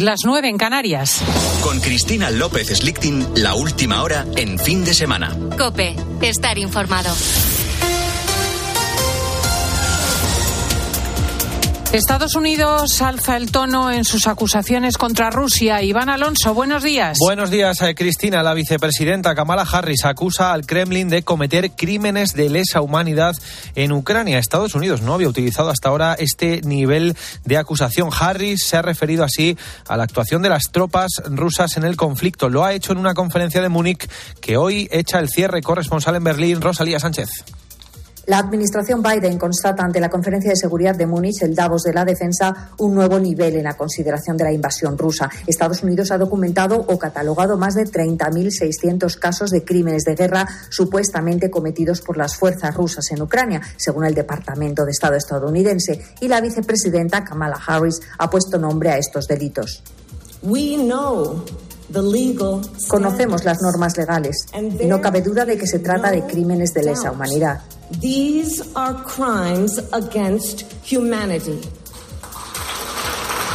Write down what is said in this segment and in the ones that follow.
las 9 en Canarias. Con Cristina López Slichting, la última hora en fin de semana. Cope, estar informado. Estados Unidos alza el tono en sus acusaciones contra Rusia. Iván Alonso, buenos días. Buenos días, eh, Cristina. La vicepresidenta Kamala Harris acusa al Kremlin de cometer crímenes de lesa humanidad en Ucrania. Estados Unidos no había utilizado hasta ahora este nivel de acusación. Harris se ha referido así a la actuación de las tropas rusas en el conflicto. Lo ha hecho en una conferencia de Múnich que hoy echa el cierre corresponsal en Berlín, Rosalía Sánchez. La administración Biden constata ante la Conferencia de Seguridad de Múnich, el Davos de la Defensa, un nuevo nivel en la consideración de la invasión rusa. Estados Unidos ha documentado o catalogado más de 30.600 casos de crímenes de guerra supuestamente cometidos por las fuerzas rusas en Ucrania, según el Departamento de Estado estadounidense, y la vicepresidenta Kamala Harris ha puesto nombre a estos delitos. Conocemos las normas legales y no cabe duda de que se trata de crímenes de lesa humanidad.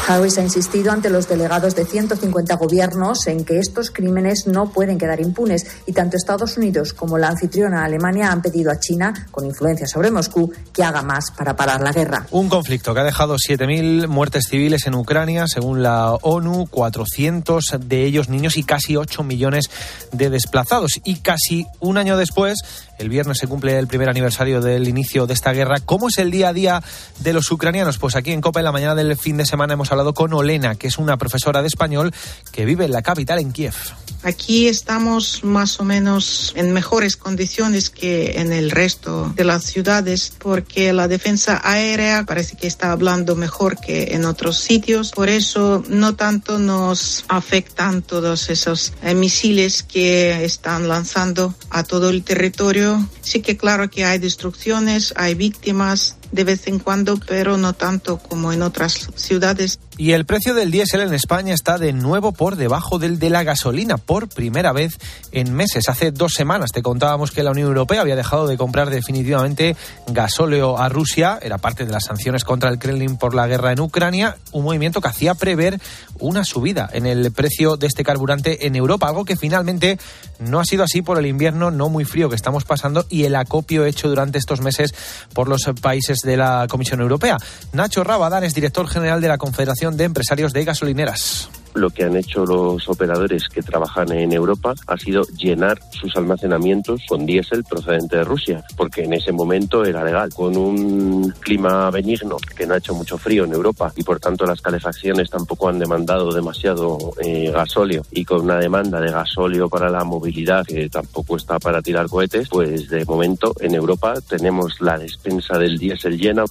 Harris ha insistido ante los delegados de 150 gobiernos en que estos crímenes no pueden quedar impunes y tanto Estados Unidos como la anfitriona Alemania han pedido a China, con influencia sobre Moscú, que haga más para parar la guerra. Un conflicto que ha dejado 7.000 muertes civiles en Ucrania, según la ONU, 400 de ellos niños y casi 8 millones de desplazados. Y casi un año después, el viernes se cumple el primer aniversario del inicio de esta guerra. ¿Cómo es el día a día de los ucranianos? Pues aquí en Copa, en la mañana del fin de semana, hemos hablado con Olena, que es una profesora de español que vive en la capital, en Kiev. Aquí estamos más o menos en mejores condiciones que en el resto de las ciudades porque la defensa aérea parece que está hablando mejor que en otros sitios. Por eso no tanto nos afectan todos esos eh, misiles que están lanzando a todo el territorio. Sí que claro que hay destrucciones, hay víctimas, de vez en cuando, pero no tanto como en otras ciudades. Y el precio del diésel en España está de nuevo por debajo del de la gasolina, por primera vez en meses. Hace dos semanas te contábamos que la Unión Europea había dejado de comprar definitivamente gasóleo a Rusia, era parte de las sanciones contra el Kremlin por la guerra en Ucrania, un movimiento que hacía prever una subida en el precio de este carburante en Europa, algo que finalmente no ha sido así por el invierno no muy frío que estamos pasando y el acopio hecho durante estos meses por los países de la Comisión Europea. Nacho Rabadán es director general de la Confederación de Empresarios de Gasolineras lo que han hecho los operadores que trabajan en Europa ha sido llenar sus almacenamientos con diésel procedente de Rusia, porque en ese momento era legal. Con un clima benigno, que no ha hecho mucho frío en Europa y por tanto las calefacciones tampoco han demandado demasiado eh, gasóleo y con una demanda de gasóleo para la movilidad que tampoco está para tirar cohetes, pues de momento en Europa tenemos la despensa del diésel llena.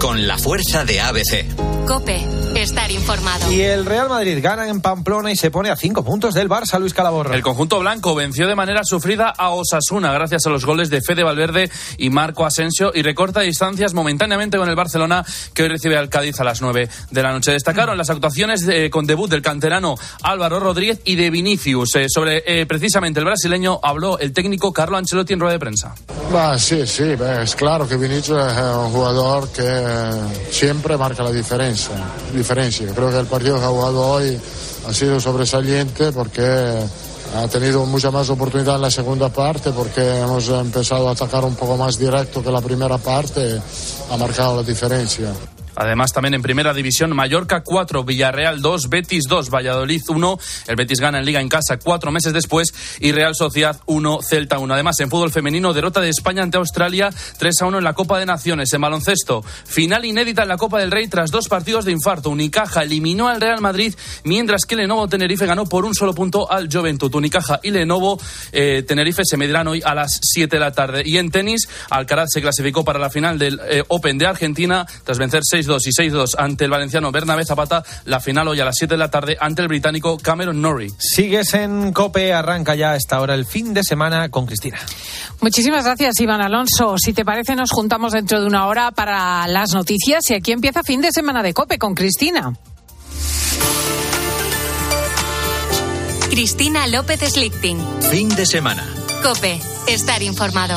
Con la fuerza de ABC. Cope, estar informado. Y el Real Madrid gana en Pamplona y se pone a cinco puntos del Barça, Luis Calaborra. El conjunto blanco venció de manera sufrida a Osasuna gracias a los goles de Fede Valverde y Marco Asensio y recorta distancias momentáneamente con el Barcelona que hoy recibe al Cádiz a las nueve de la noche. Destacaron las actuaciones con debut del canterano Álvaro Rodríguez y de Vinicius. Eh, sobre eh, precisamente el brasileño habló el técnico Carlo Ancelotti en rueda de prensa. sí, sí, es claro que Vinicius es un jugador que siempre marca la diferencia. diferencia. Creo que el partido que ha jugado hoy ha sido sobresaliente porque ha tenido mucha más oportunidad en la segunda parte porque hemos empezado a atacar un poco más directo que la primera parte, ha marcado la diferencia. Además, también en primera división, Mallorca 4, Villarreal 2, Betis 2, Valladolid 1. El Betis gana en Liga en casa cuatro meses después y Real Sociedad 1, Celta 1. Además, en fútbol femenino, derrota de España ante Australia 3 a 1 en la Copa de Naciones. En baloncesto, final inédita en la Copa del Rey tras dos partidos de infarto. Unicaja eliminó al Real Madrid, mientras que Lenovo Tenerife ganó por un solo punto al Juventud. Unicaja y Lenovo eh, Tenerife se medirán hoy a las 7 de la tarde. Y en tenis, Alcaraz se clasificó para la final del eh, Open de Argentina tras vencer 6 6-2 y 6-2 ante el valenciano Bernabé Zapata. La final hoy a las 7 de la tarde ante el británico Cameron Norrie. Sigues en COPE, arranca ya esta hora el fin de semana con Cristina. Muchísimas gracias, Iván Alonso. Si te parece, nos juntamos dentro de una hora para las noticias y aquí empieza fin de semana de COPE con Cristina. Cristina López Slichting. Fin de semana. COPE, estar informado.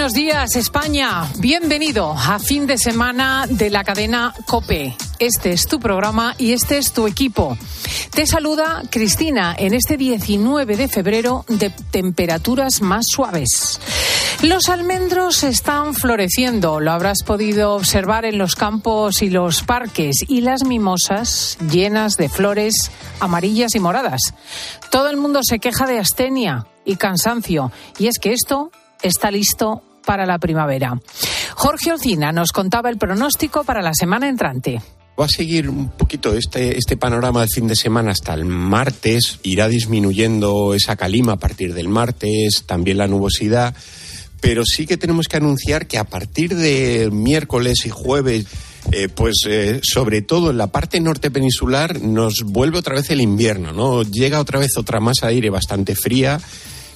Buenos días, España. Bienvenido a fin de semana de la cadena Cope. Este es tu programa y este es tu equipo. Te saluda Cristina en este 19 de febrero de temperaturas más suaves. Los almendros están floreciendo, lo habrás podido observar en los campos y los parques, y las mimosas llenas de flores amarillas y moradas. Todo el mundo se queja de astenia y cansancio, y es que esto está listo para la primavera. Jorge Olcina nos contaba el pronóstico para la semana entrante. Va a seguir un poquito este, este panorama del fin de semana hasta el martes. Irá disminuyendo esa calima a partir del martes, también la nubosidad. Pero sí que tenemos que anunciar que a partir de miércoles y jueves eh, pues eh, sobre todo en la parte norte peninsular nos vuelve otra vez el invierno, ¿no? Llega otra vez otra masa de aire bastante fría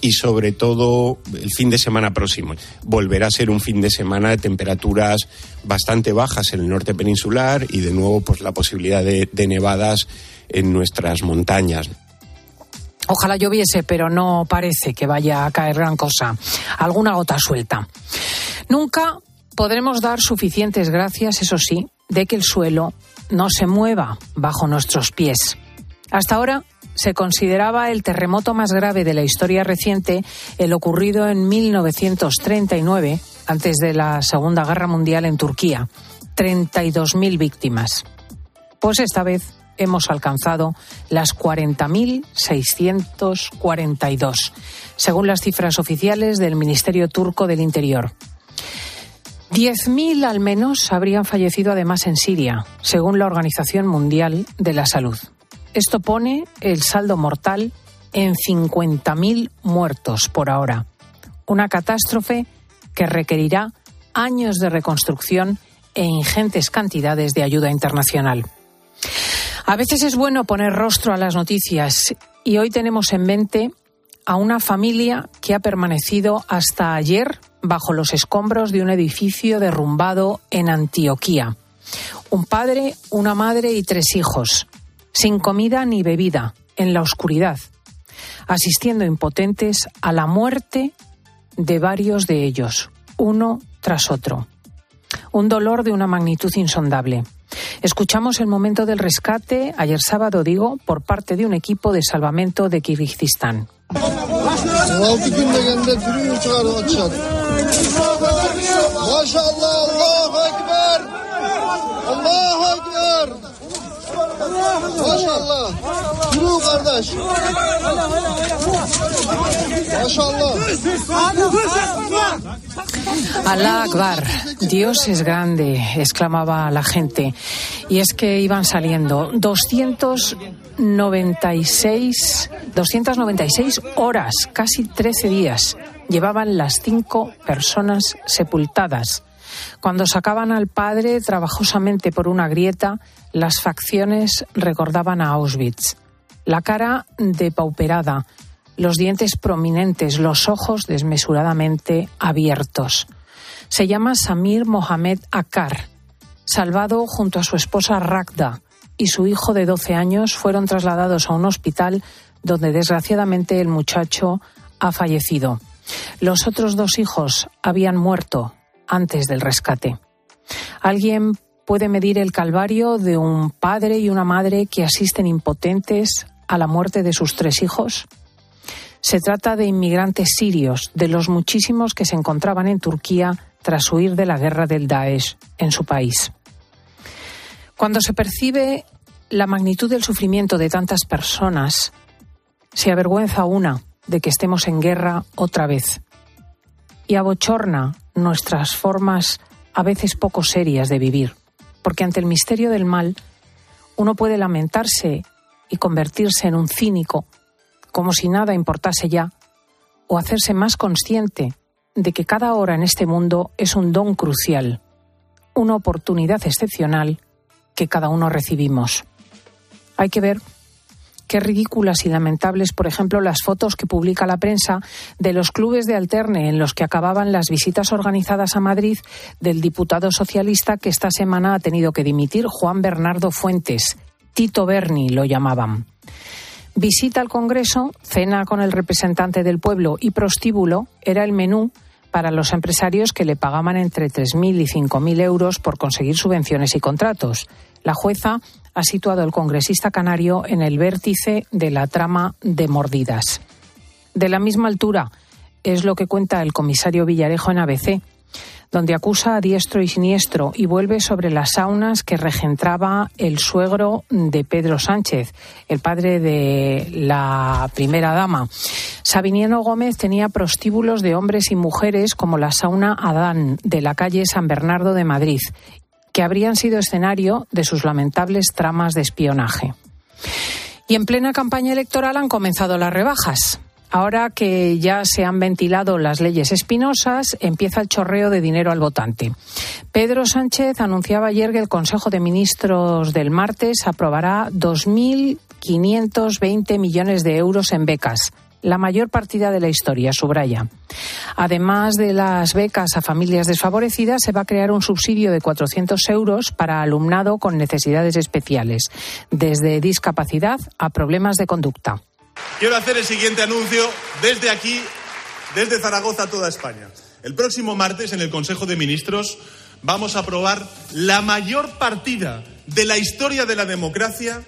y sobre todo el fin de semana próximo. Volverá a ser un fin de semana de temperaturas bastante bajas en el norte peninsular y de nuevo pues la posibilidad de, de nevadas en nuestras montañas. Ojalá lloviese, pero no parece que vaya a caer gran cosa. Alguna gota suelta. Nunca podremos dar suficientes gracias, eso sí, de que el suelo no se mueva bajo nuestros pies. Hasta ahora se consideraba el terremoto más grave de la historia reciente el ocurrido en 1939, antes de la Segunda Guerra Mundial en Turquía. 32.000 víctimas. Pues esta vez hemos alcanzado las 40.642, según las cifras oficiales del Ministerio Turco del Interior. 10.000 al menos habrían fallecido además en Siria, según la Organización Mundial de la Salud. Esto pone el saldo mortal en 50.000 muertos por ahora. Una catástrofe que requerirá años de reconstrucción e ingentes cantidades de ayuda internacional. A veces es bueno poner rostro a las noticias y hoy tenemos en mente a una familia que ha permanecido hasta ayer bajo los escombros de un edificio derrumbado en Antioquía. Un padre, una madre y tres hijos sin comida ni bebida, en la oscuridad, asistiendo impotentes a la muerte de varios de ellos, uno tras otro. Un dolor de una magnitud insondable. Escuchamos el momento del rescate, ayer sábado digo, por parte de un equipo de salvamento de Kirguistán. Alá Akbar, Dios es grande, exclamaba la gente. Y es que iban saliendo 296, 296 horas, casi 13 días, llevaban las cinco personas sepultadas. Cuando sacaban al padre trabajosamente por una grieta, las facciones recordaban a Auschwitz. La cara depauperada, los dientes prominentes, los ojos desmesuradamente abiertos. Se llama Samir Mohamed Akar. Salvado junto a su esposa Ragda y su hijo de 12 años fueron trasladados a un hospital donde desgraciadamente el muchacho ha fallecido. Los otros dos hijos habían muerto antes del rescate. ¿Alguien puede medir el calvario de un padre y una madre que asisten impotentes a la muerte de sus tres hijos? Se trata de inmigrantes sirios, de los muchísimos que se encontraban en Turquía tras huir de la guerra del Daesh en su país. Cuando se percibe la magnitud del sufrimiento de tantas personas, se avergüenza una de que estemos en guerra otra vez y abochorna nuestras formas a veces poco serias de vivir, porque ante el misterio del mal uno puede lamentarse y convertirse en un cínico, como si nada importase ya, o hacerse más consciente de que cada hora en este mundo es un don crucial, una oportunidad excepcional que cada uno recibimos. Hay que ver Qué ridículas y lamentables, por ejemplo, las fotos que publica la prensa de los clubes de alterne en los que acababan las visitas organizadas a Madrid del diputado socialista que esta semana ha tenido que dimitir, Juan Bernardo Fuentes. Tito Berni lo llamaban. Visita al Congreso, cena con el representante del pueblo y prostíbulo era el menú para los empresarios que le pagaban entre 3.000 y 5.000 euros por conseguir subvenciones y contratos. La jueza ha situado al congresista canario en el vértice de la trama de mordidas. De la misma altura es lo que cuenta el comisario Villarejo en ABC donde acusa a diestro y siniestro y vuelve sobre las saunas que regentraba el suegro de Pedro Sánchez, el padre de la primera dama. Sabiniano Gómez tenía prostíbulos de hombres y mujeres como la sauna Adán de la calle San Bernardo de Madrid, que habrían sido escenario de sus lamentables tramas de espionaje. Y en plena campaña electoral han comenzado las rebajas. Ahora que ya se han ventilado las leyes espinosas, empieza el chorreo de dinero al votante. Pedro Sánchez anunciaba ayer que el Consejo de Ministros del martes aprobará 2.520 millones de euros en becas la mayor partida de la historia, subraya. Además de las becas a familias desfavorecidas, se va a crear un subsidio de 400 euros para alumnado con necesidades especiales, desde discapacidad a problemas de conducta. Quiero hacer el siguiente anuncio desde aquí, desde Zaragoza a toda España. El próximo martes en el Consejo de Ministros vamos a aprobar la mayor partida de la historia de la democracia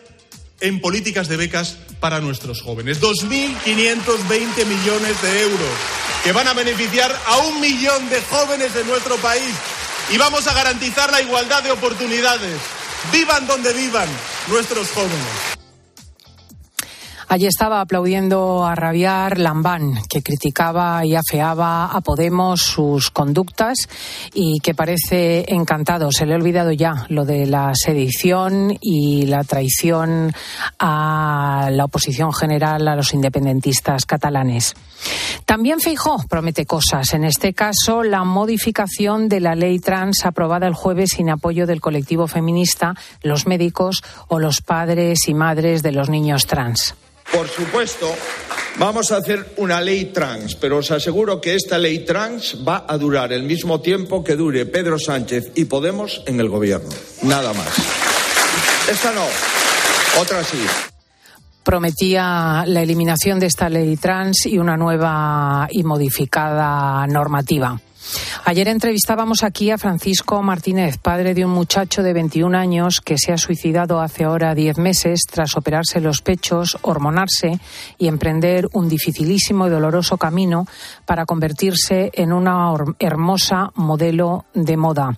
en políticas de becas para nuestros jóvenes. 2.520 millones de euros que van a beneficiar a un millón de jóvenes de nuestro país y vamos a garantizar la igualdad de oportunidades. Vivan donde vivan nuestros jóvenes. Allí estaba aplaudiendo a rabiar Lambán, que criticaba y afeaba a Podemos sus conductas y que parece encantado. Se le ha olvidado ya lo de la sedición y la traición a la oposición general, a los independentistas catalanes. También Feijó promete cosas, en este caso la modificación de la ley trans aprobada el jueves sin apoyo del colectivo feminista, los médicos o los padres y madres de los niños trans. Por supuesto, vamos a hacer una ley trans, pero os aseguro que esta ley trans va a durar el mismo tiempo que dure Pedro Sánchez y Podemos en el gobierno. Nada más. Esta no, otra sí prometía la eliminación de esta ley trans y una nueva y modificada normativa. Ayer entrevistábamos aquí a Francisco Martínez, padre de un muchacho de 21 años que se ha suicidado hace ahora 10 meses tras operarse los pechos, hormonarse y emprender un dificilísimo y doloroso camino para convertirse en una hermosa modelo de moda.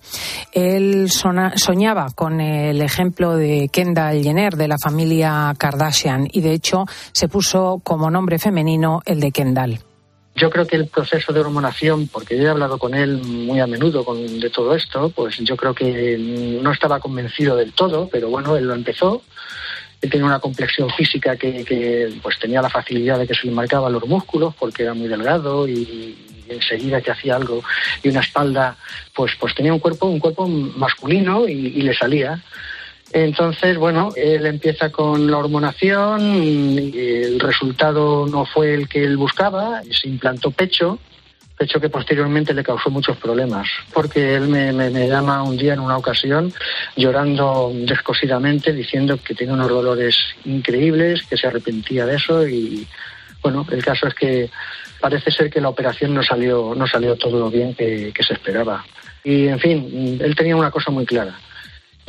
Él soñaba con el ejemplo de Kendall Jenner de la familia Kardashian y de hecho se puso como nombre femenino el de Kendall. Yo creo que el proceso de hormonación, porque yo he hablado con él muy a menudo con, de todo esto, pues yo creo que no estaba convencido del todo, pero bueno, él lo empezó. Él tenía una complexión física que, pues tenía la facilidad de que se le marcaban los músculos porque era muy delgado y, enseguida que hacía algo y una espalda, pues, pues tenía un cuerpo, un cuerpo masculino y le salía. Entonces, bueno, él empieza con la hormonación, el resultado no fue el que él buscaba, se implantó pecho, pecho que posteriormente le causó muchos problemas, porque él me, llama un día en una ocasión llorando descosidamente, diciendo que tiene unos dolores increíbles, que se arrepentía de eso y, bueno, el caso es que parece ser que la operación no salió, no salió todo lo bien que se esperaba. Y, en fin, él tenía una cosa muy clara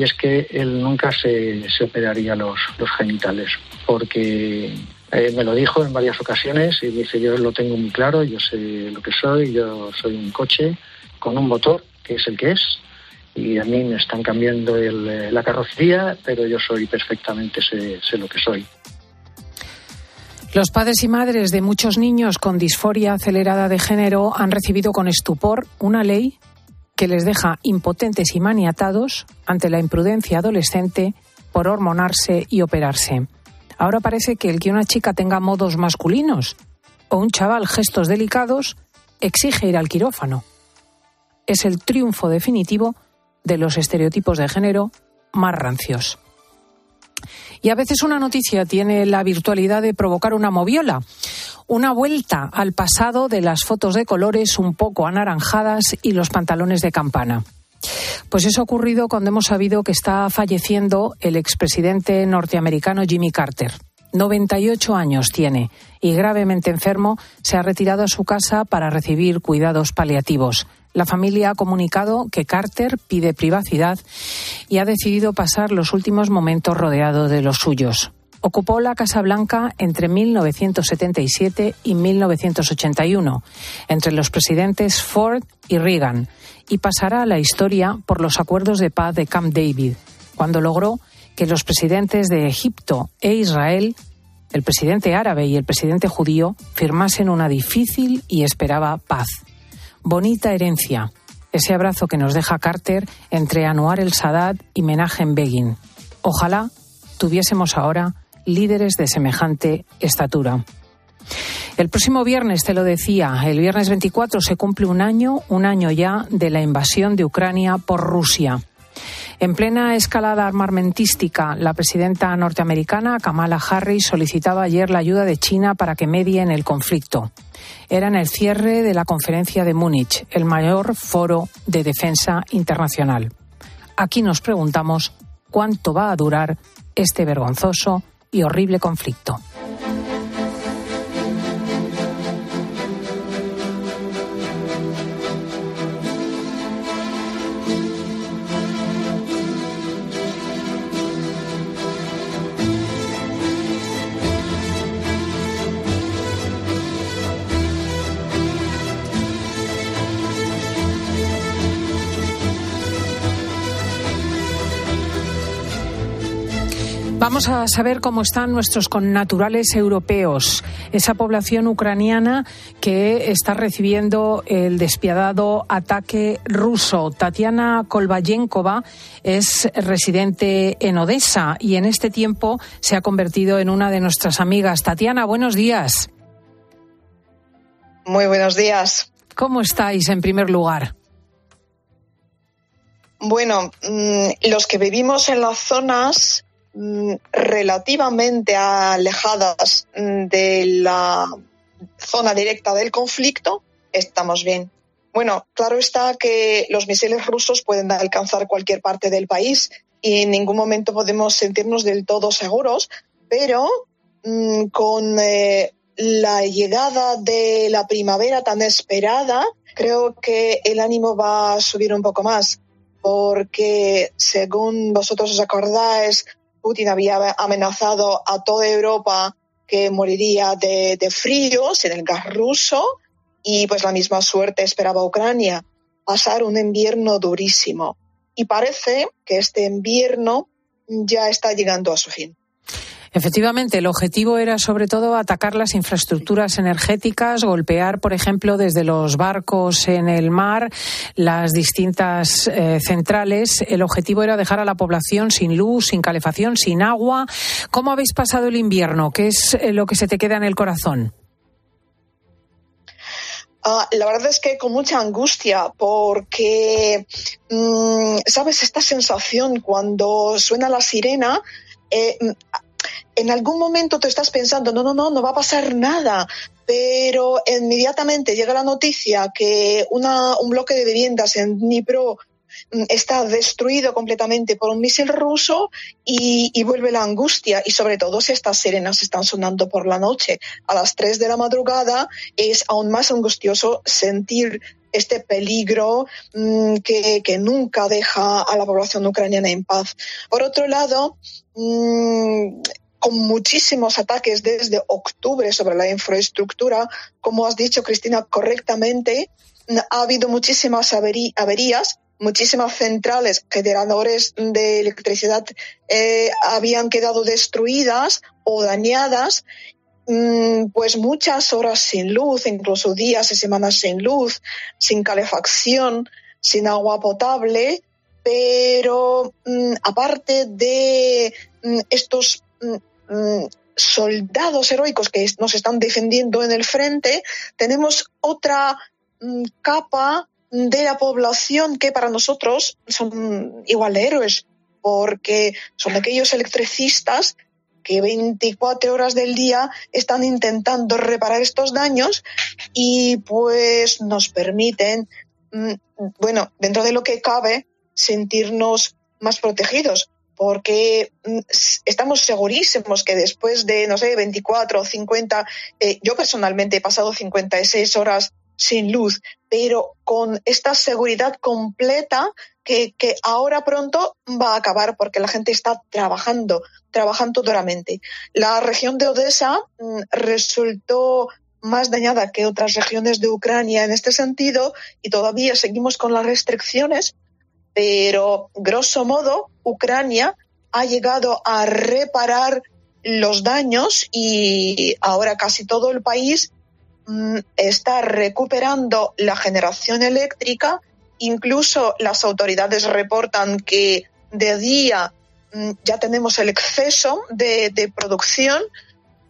y es que él nunca se, operaría los, genitales, porque eh, me lo dijo en varias ocasiones y dice, yo lo tengo muy claro, yo sé lo que soy, yo soy un coche con un motor, que es el que es, y a mí me están cambiando eh, la carrocería, pero yo soy perfectamente, sé, sé lo que soy. Los padres y madres de muchos niños con disforia acelerada de género han recibido con estupor una ley que les deja impotentes y maniatados ante la imprudencia adolescente por hormonarse y operarse. Ahora parece que el que una chica tenga modos masculinos o un chaval gestos delicados exige ir al quirófano. Es el triunfo definitivo de los estereotipos de género más rancios. Y a veces una noticia tiene la virtualidad de provocar una moviola, una vuelta al pasado de las fotos de colores un poco anaranjadas y los pantalones de campana. Pues eso ha ocurrido cuando hemos sabido que está falleciendo el expresidente norteamericano Jimmy Carter. 98 años tiene y gravemente enfermo se ha retirado a su casa para recibir cuidados paliativos. La familia ha comunicado que Carter pide privacidad y ha decidido pasar los últimos momentos rodeado de los suyos. Ocupó la Casa Blanca entre 1977 y 1981, entre los presidentes Ford y Reagan, y pasará a la historia por los acuerdos de paz de Camp David, cuando logró que los presidentes de Egipto e Israel, el presidente árabe y el presidente judío, firmasen una difícil y esperaba paz. Bonita herencia, ese abrazo que nos deja Carter entre Anwar el Sadat y Menachem Begin. Ojalá tuviésemos ahora líderes de semejante estatura. El próximo viernes, te lo decía, el viernes 24 se cumple un año, un año ya, de la invasión de Ucrania por Rusia. En plena escalada armamentística, la presidenta norteamericana Kamala Harris solicitaba ayer la ayuda de China para que medie en el conflicto. Era en el cierre de la conferencia de Múnich, el mayor foro de defensa internacional. Aquí nos preguntamos cuánto va a durar este vergonzoso y horrible conflicto. Vamos a saber cómo están nuestros connaturales europeos, esa población ucraniana que está recibiendo el despiadado ataque ruso. Tatiana Kolbayenkova es residente en Odessa y en este tiempo se ha convertido en una de nuestras amigas. Tatiana, buenos días. Muy buenos días. ¿Cómo estáis en primer lugar? Bueno, mm, los que vivimos en las zonas relativamente alejadas mm, de la zona directa del conflicto, estamos bien. Bueno, claro está que los misiles rusos pueden alcanzar cualquier parte del país y en ningún momento podemos sentirnos del todo seguros, pero mm, con eh, la llegada de la primavera tan esperada, creo que el ánimo va a subir un poco más, porque según vosotros os acordáis, Putin había amenazado a toda Europa que moriría de, fríos en el gas ruso y pues la misma suerte esperaba Ucrania, pasar un invierno durísimo. Y parece que este invierno ya está llegando a su fin. Efectivamente, el objetivo era sobre todo atacar las infraestructuras energéticas, golpear, por ejemplo, desde los barcos en el mar, las distintas eh, centrales. El objetivo era dejar a la población sin luz, sin calefacción, sin agua. ¿Cómo habéis pasado el invierno? ¿Qué es eh, lo que se te queda en el corazón? Ah, la verdad es que con mucha angustia porque, mm, ¿sabes? Esta sensación cuando suena la sirena, eh, en algún momento te estás pensando, no, no, no, no va a pasar nada, pero inmediatamente llega la noticia que un bloque de viviendas en Dnipro mm, está destruido completamente por un misil ruso y, vuelve la angustia y sobre todo si estas sirenas están sonando por la noche a las 3 de la madrugada es aún más angustioso sentir este peligro mmm, que, nunca deja a la población ucraniana en paz. Por otro lado, mmm, con muchísimos ataques desde octubre sobre la infraestructura. Como has dicho, Cristina, correctamente, ha habido muchísimas averías, muchísimas centrales, generadores de electricidad eh, habían quedado destruidas o dañadas, mm, pues muchas horas sin luz, incluso días y semanas sin luz, sin calefacción, sin agua potable, pero mm, aparte de mm, estos Mm, soldados heroicos que nos están defendiendo en el frente, tenemos otra mm, capa de la población que para nosotros son igual de héroes, porque son aquellos electricistas que 24 horas del día están intentando reparar estos daños y pues nos permiten, mm, bueno, dentro de lo que cabe, sentirnos más protegidos porque mm, estamos segurísimos que después de, no sé, 24 o 50, eh, yo personalmente he pasado 56 horas sin luz, pero con esta seguridad completa que, que, ahora pronto va a acabar porque la gente está trabajando, trabajando duramente. La región de Odessa mm, resultó más dañada que otras regiones de Ucrania en este sentido y todavía seguimos con las restricciones, pero grosso modo Ucrania ha llegado a reparar los daños y ahora casi todo el país mm, está recuperando la generación eléctrica. Incluso las autoridades reportan que de día mm, ya tenemos el exceso de, de producción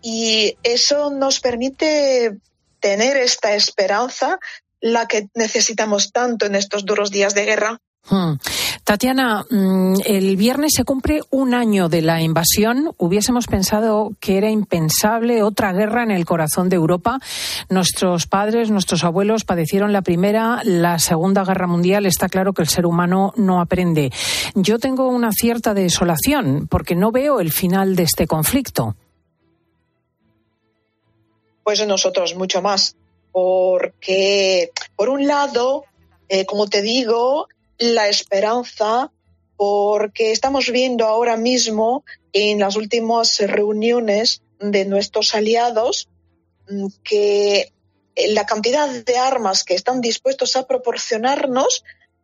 y eso nos permite tener esta esperanza, la que necesitamos tanto en estos duros días de guerra. Hmm. Tatiana, mm, el viernes se cumple un año de la invasión. Hubiésemos pensado que era impensable otra guerra en el corazón de Europa. Nuestros padres, nuestros abuelos padecieron la primera, la segunda guerra mundial. Está claro que el ser humano no aprende. Yo tengo una cierta desolación porque no veo el final de este conflicto pues nosotros mucho más. Porque, por un lado, eh, como te digo, la esperanza, porque estamos viendo ahora mismo en las últimas reuniones de nuestros aliados mm, que la cantidad de armas que están dispuestos a proporcionarnos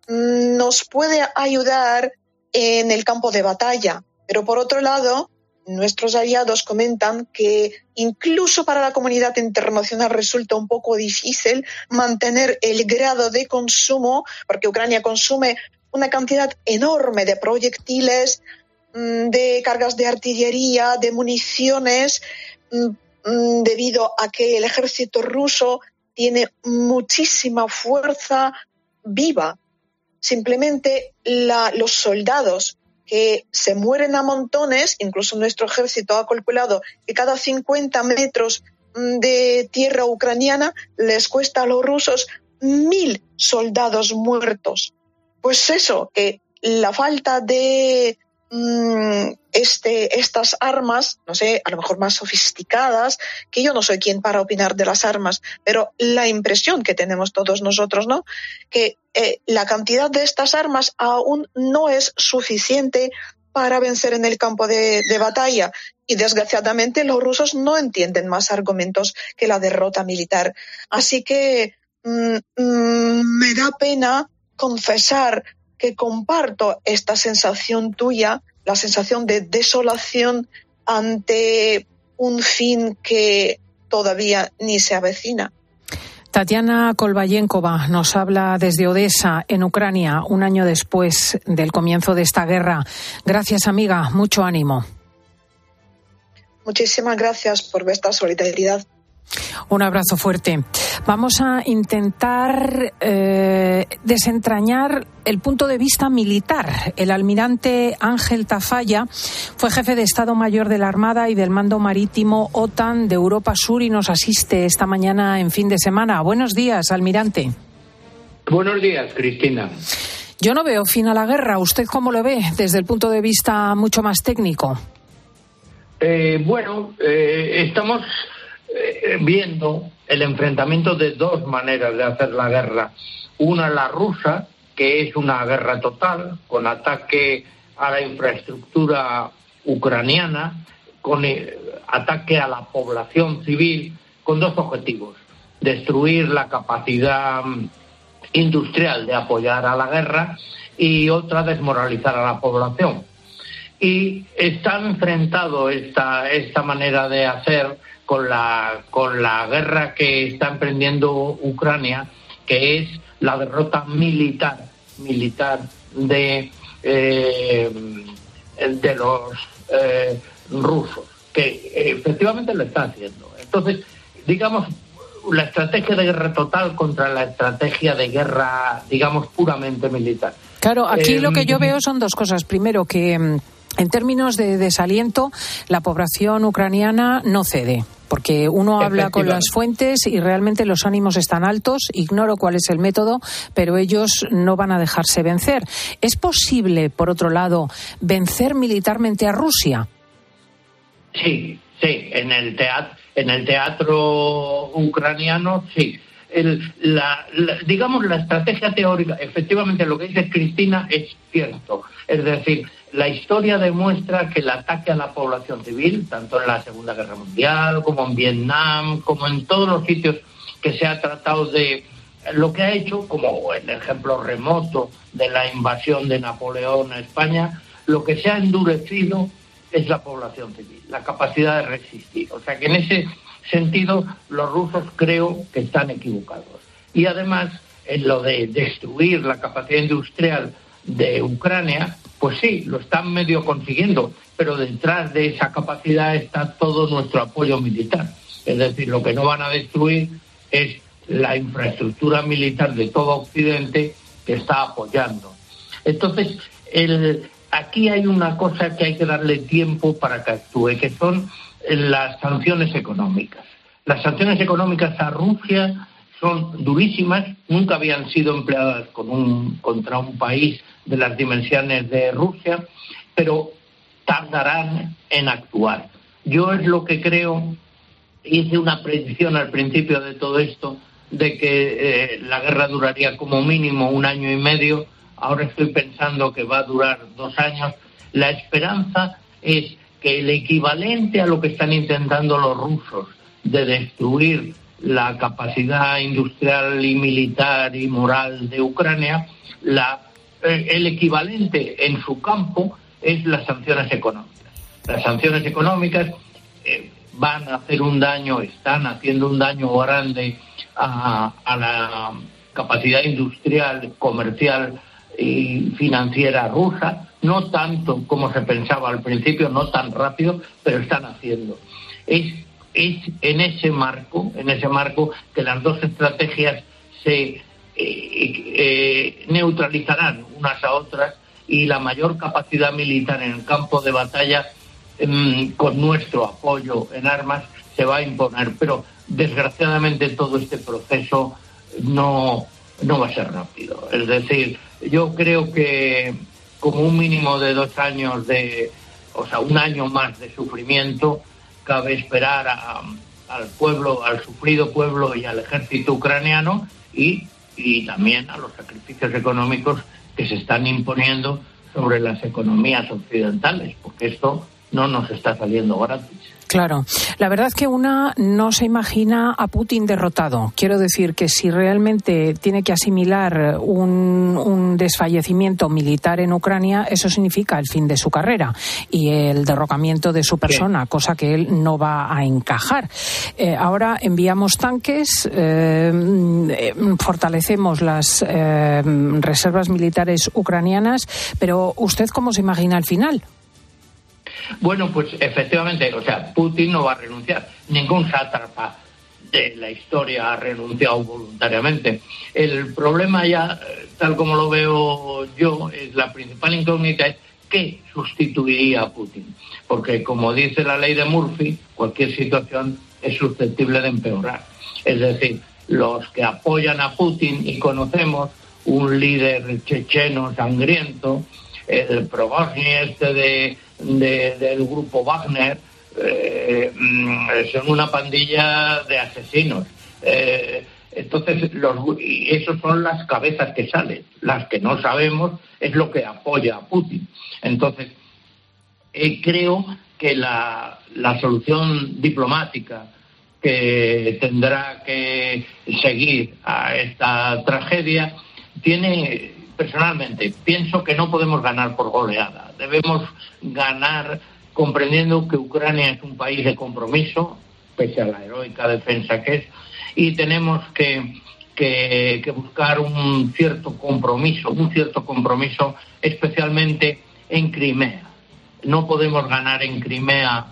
mm, nos puede ayudar en el campo de batalla. Pero por otro lado, nuestros aliados comentan que incluso para la comunidad internacional resulta un poco difícil mantener el grado de consumo, porque Ucrania consume una cantidad enorme de proyectiles, mm, de cargas de artillería, de municiones, mm, mm, debido a que el ejército ruso tiene muchísima fuerza viva. Simplemente los soldados que se mueren a montones, incluso nuestro ejército ha calculado que cada 50 metros mm, de tierra ucraniana les cuesta a los rusos mil soldados muertos. Pues eso, que la falta de este, estas armas, no sé, a lo mejor más sofisticadas, que yo no soy quien para opinar de las armas, pero la impresión que tenemos todos nosotros, ¿no? Que eh, la cantidad de estas armas aún no es suficiente para vencer en el campo de, batalla. Y desgraciadamente los rusos no entienden más argumentos que la derrota militar. Así que mm, mm, me da pena confesar que comparto esta sensación tuya, la sensación de desolación ante un fin que todavía ni se avecina. Tatiana Kolbayenkova nos habla desde Odessa, en Ucrania, un año después del comienzo de esta guerra. Gracias, amiga. Mucho ánimo. Muchísimas gracias por vuestra solidaridad. Un abrazo fuerte. Vamos a intentar eh, desentrañar el punto de vista militar. El almirante Ángel Tafalla fue jefe de Estado Mayor de la Armada y del Mando Marítimo OTAN de Europa Sur y nos asiste esta mañana en fin de semana. Buenos días, almirante. Buenos días, Cristina. Yo no veo fin a la guerra. ¿Usted cómo lo ve desde el punto de vista mucho más técnico? Eh, bueno, eh, estamos eh, viendo el enfrentamiento de dos maneras de hacer la guerra. Una la rusa, que es una guerra total, con ataque a la infraestructura ucraniana, con eh, ataque a la población civil, con dos objetivos. Destruir la capacidad mm, industrial de apoyar a la guerra y otra desmoralizar a la población. Y está enfrentado esta, esta manera de hacer con la, con la guerra que está emprendiendo Ucrania, que es la derrota militar, militar de, eh, de los eh, rusos, que efectivamente lo está haciendo. Entonces, digamos, la estrategia de guerra total contra la estrategia de guerra, digamos, puramente militar. Claro, aquí lo que yo eh, veo son dos cosas. Primero, que mm, en términos de desaliento, la población ucraniana no cede. porque uno habla con las fuentes y realmente los ánimos están altos, ignoro cuál es el método, pero ellos no van a dejarse vencer. ¿Es posible, por otro lado, vencer militarmente a Rusia? Sí, sí, en el teatro, en el teatro ucraniano sí. la, digamos la estrategia teórica, efectivamente lo que dice Cristina es cierto. Es decir, la historia demuestra que el ataque a la población civil, tanto en la Segunda Guerra Mundial como en Vietnam, como en todos los sitios que se ha tratado de lo que ha hecho, como el ejemplo remoto de la invasión de Napoleón a España, lo que se ha endurecido es la población civil, la capacidad de resistir. O sea que en ese sentido los rusos creo que están equivocados. Y además, en lo de destruir la capacidad industrial de Ucrania, pues sí, lo están medio consiguiendo, pero detrás de esa capacidad está todo nuestro apoyo militar. Es decir, lo que no van a destruir es la infraestructura militar de todo Occidente que está apoyando. Entonces, aquí hay una cosa que hay que darle tiempo para que actúe, que son las sanciones económicas. Las sanciones económicas a Rusia son durísimas, nunca habían sido empleadas contra un país de las dimensiones de Rusia, pero tardarán en actuar. Yo es lo que creo, hice una predicción al principio de todo esto, de que eh, la guerra duraría como mínimo un año y medio, ahora estoy pensando que va a durar dos años. La esperanza es que el equivalente a lo que están intentando los rusos de destruir la capacidad industrial y militar y moral de Ucrania, la, eh, el equivalente en su campo es las sanciones económicas. Las sanciones económicas eh, van a hacer un daño, están haciendo un daño grande a, la capacidad industrial, comercial y financiera rusa, no tanto como se pensaba al principio, no tan rápido, pero están haciendo. Es, es en ese marco, en ese marco que las dos estrategias se eh, eh, neutralizarán unas a otras y la mayor capacidad militar en el campo de batalla em, con nuestro apoyo en armas se va a imponer. Pero desgraciadamente todo este proceso no, no va a ser rápido. Es decir, yo creo que como un mínimo de dos años de, o sea, un año más de sufrimiento, cabe esperar al pueblo, al sufrido pueblo y al ejército ucraniano y, y también a los sacrificios económicos que se están imponiendo sobre las economías occidentales, porque esto no nos está saliendo gratis. Claro, la verdad es que una no se imagina a Putin derrotado. Quiero decir que si realmente tiene que asimilar un, desfallecimiento militar en Ucrania, eso significa el fin de su carrera y el derrocamiento de su persona, cosa que él no va a encajar. Eh, ahora enviamos tanques, eh, fortalecemos las eh, reservas militares ucranianas, pero ¿usted cómo se imagina el final? Bueno, pues efectivamente, o sea, Putin no va a renunciar. Ningún sátrapa de la historia ha renunciado voluntariamente. El problema ya, tal como lo veo yo, es la principal incógnita es qué sustituiría a Putin. Porque como dice la ley de Murphy, cualquier situación es susceptible de empeorar. Es decir, los que apoyan a Putin y conocemos un líder checheno sangriento, el Progozhin este de del grupo Wagner eh, mm, son una pandilla de asesinos. Eh, entonces, los, esos son las cabezas que salen. Las que no sabemos es lo que apoya a Putin. Entonces, eh, creo que la, la solución diplomática que tendrá que seguir a esta tragedia tiene personalmente pienso que no podemos ganar por goleada. Debemos ganar comprendiendo que Ucrania es un país de compromiso, pese a la heroica defensa que es, y tenemos que, que, buscar un cierto compromiso, un cierto compromiso especialmente en Crimea. No podemos ganar en Crimea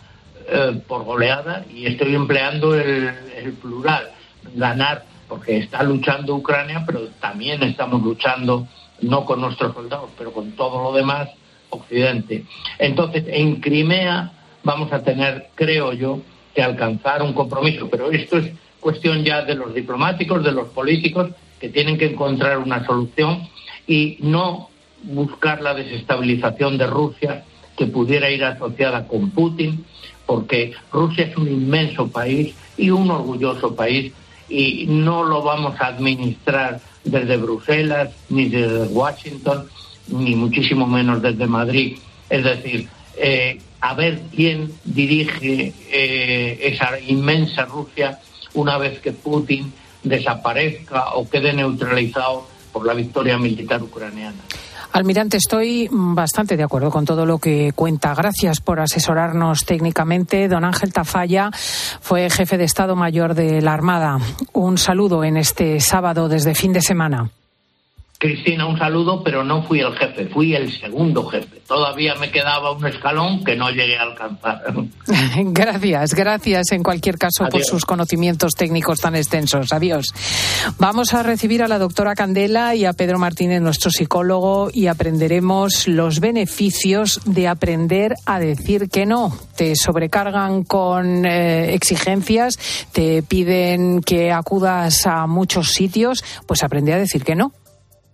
eh, por goleada, y estoy empleando el, el plural, ganar porque está luchando Ucrania, pero también estamos luchando no con nuestros soldados, pero con todo lo demás, Occidente. Entonces, en Crimea vamos a tener, creo yo, se alcanzara un compromiso. Pero esto es cuestión ya de los diplomáticos, de los políticos, que tienen que encontrar una solución y no buscar la desestabilización de Rusia que pudiera ir asociada con Putin, porque Rusia es un inmenso país y un orgulloso país y no lo vamos a administrar desde Bruselas, ni desde Washington, ni muchísimo menos desde Madrid. Es decir, eh, a ver quién dirige eh, esa inmensa Rusia una vez que Putin desaparezca o quede neutralizado por la victoria militar ucraniana. Almirante, estoy bastante de acuerdo con todo lo que cuenta. Gracias por asesorarnos técnicamente. Don Ángel Tafalla fue jefe de Estado Mayor de la Armada. Un saludo en este sábado desde fin de semana. Cristina, un saludo, pero no fui el jefe, fui el segundo jefe. Todavía me quedaba un escalón que no llegué a alcanzar. gracias, gracias en cualquier caso por sus conocimientos técnicos tan extensos. Adiós. Vamos a recibir a la doctora Candela y a Pedro Martínez, nuestro psicólogo, y aprenderemos los beneficios de aprender a decir que no. Te sobrecargan con eh, exigencias, te piden que acudas a muchos sitios, pues aprende a decir que no.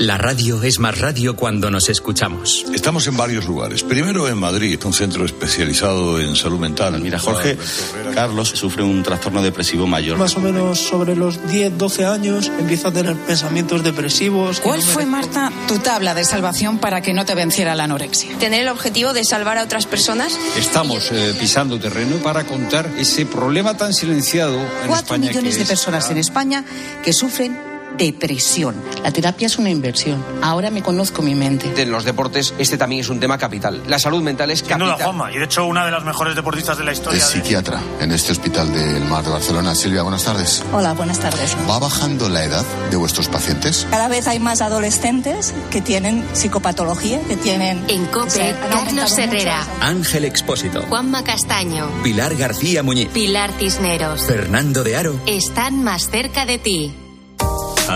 La radio es más radio cuando nos escuchamos. Estamos en varios lugares. Primero en Madrid, un centro especializado en salud mental. Mira, Jorge, Carlos sufre un trastorno depresivo mayor. Más o menos sobre los 10, 12 años empieza a tener pensamientos depresivos. ¿Cuál fue, Marta, tu tabla de salvación para que no te venciera la anorexia? Tener el objetivo de salvar a otras personas. Estamos eh, pisando terreno para contar ese problema tan silenciado en Cuatro España. millones que de personas en España que sufren depresión. La terapia es una inversión. Ahora me conozco mi mente. De los deportes, este también es un tema capital. La salud mental es capital. Juanma. Y de hecho, una de las mejores deportistas de la historia. Es psiquiatra en este hospital del Mar de Barcelona. Silvia, buenas tardes. Hola, buenas tardes. ¿Va bajando la edad de vuestros pacientes? Cada vez hay más adolescentes que tienen psicopatología, que tienen... En COPE, Carlos Herrera, Ángel Expósito. Juanma Castaño, Pilar García Muñiz. Pilar Cisneros. Fernando de Aro. Están más cerca de ti.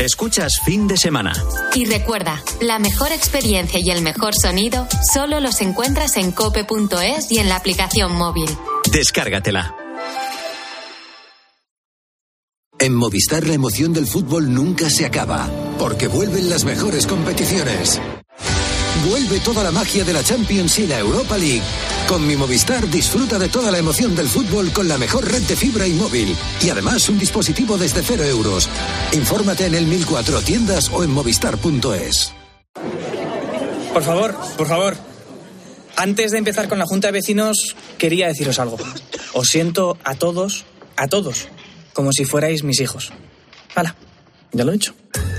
Escuchas fin de semana. Y recuerda, la mejor experiencia y el mejor sonido solo los encuentras en cope.es y en la aplicación móvil. Descárgatela. En Movistar la emoción del fútbol nunca se acaba, porque vuelven las mejores competiciones. Vuelve toda la magia de la Champions y la Europa League. Con mi Movistar disfruta de toda la emoción del fútbol con la mejor red de fibra y móvil. Y además un dispositivo desde cero euros. Infórmate en el 1004 tiendas o en movistar.es. Por favor, por favor. Antes de empezar con la Junta de Vecinos, quería deciros algo. Os siento a todos, a todos, como si fuerais mis hijos. Hala, ya lo he dicho.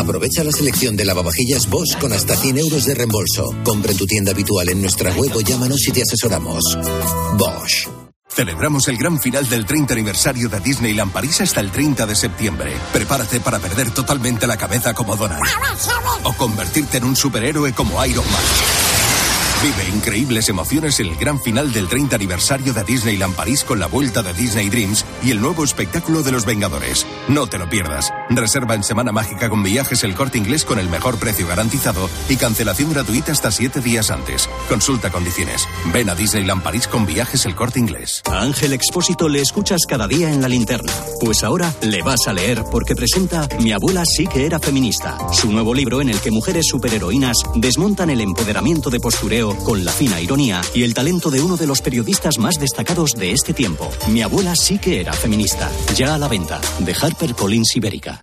Aprovecha la selección de lavavajillas Bosch con hasta 100 euros de reembolso. Compra en tu tienda habitual en nuestra web o llámanos y te asesoramos. Bosch. Celebramos el gran final del 30 aniversario de Disneyland París hasta el 30 de septiembre. Prepárate para perder totalmente la cabeza como Donald. O convertirte en un superhéroe como Iron Man. Vive increíbles emociones el gran final del 30 aniversario de Disneyland París con la vuelta de Disney Dreams y el nuevo espectáculo de los Vengadores. No te lo pierdas. Reserva en Semana Mágica con viajes el corte inglés con el mejor precio garantizado y cancelación gratuita hasta 7 días antes. Consulta condiciones. Ven a Disneyland París con viajes el corte inglés. A Ángel Expósito le escuchas cada día en la linterna. Pues ahora le vas a leer porque presenta Mi abuela sí que era feminista, su nuevo libro en el que mujeres superheroínas desmontan el empoderamiento de postureo con la fina ironía y el talento de uno de los periodistas más destacados de este tiempo. Mi abuela sí que era feminista. Ya a la venta de Harper Collins Ibérica.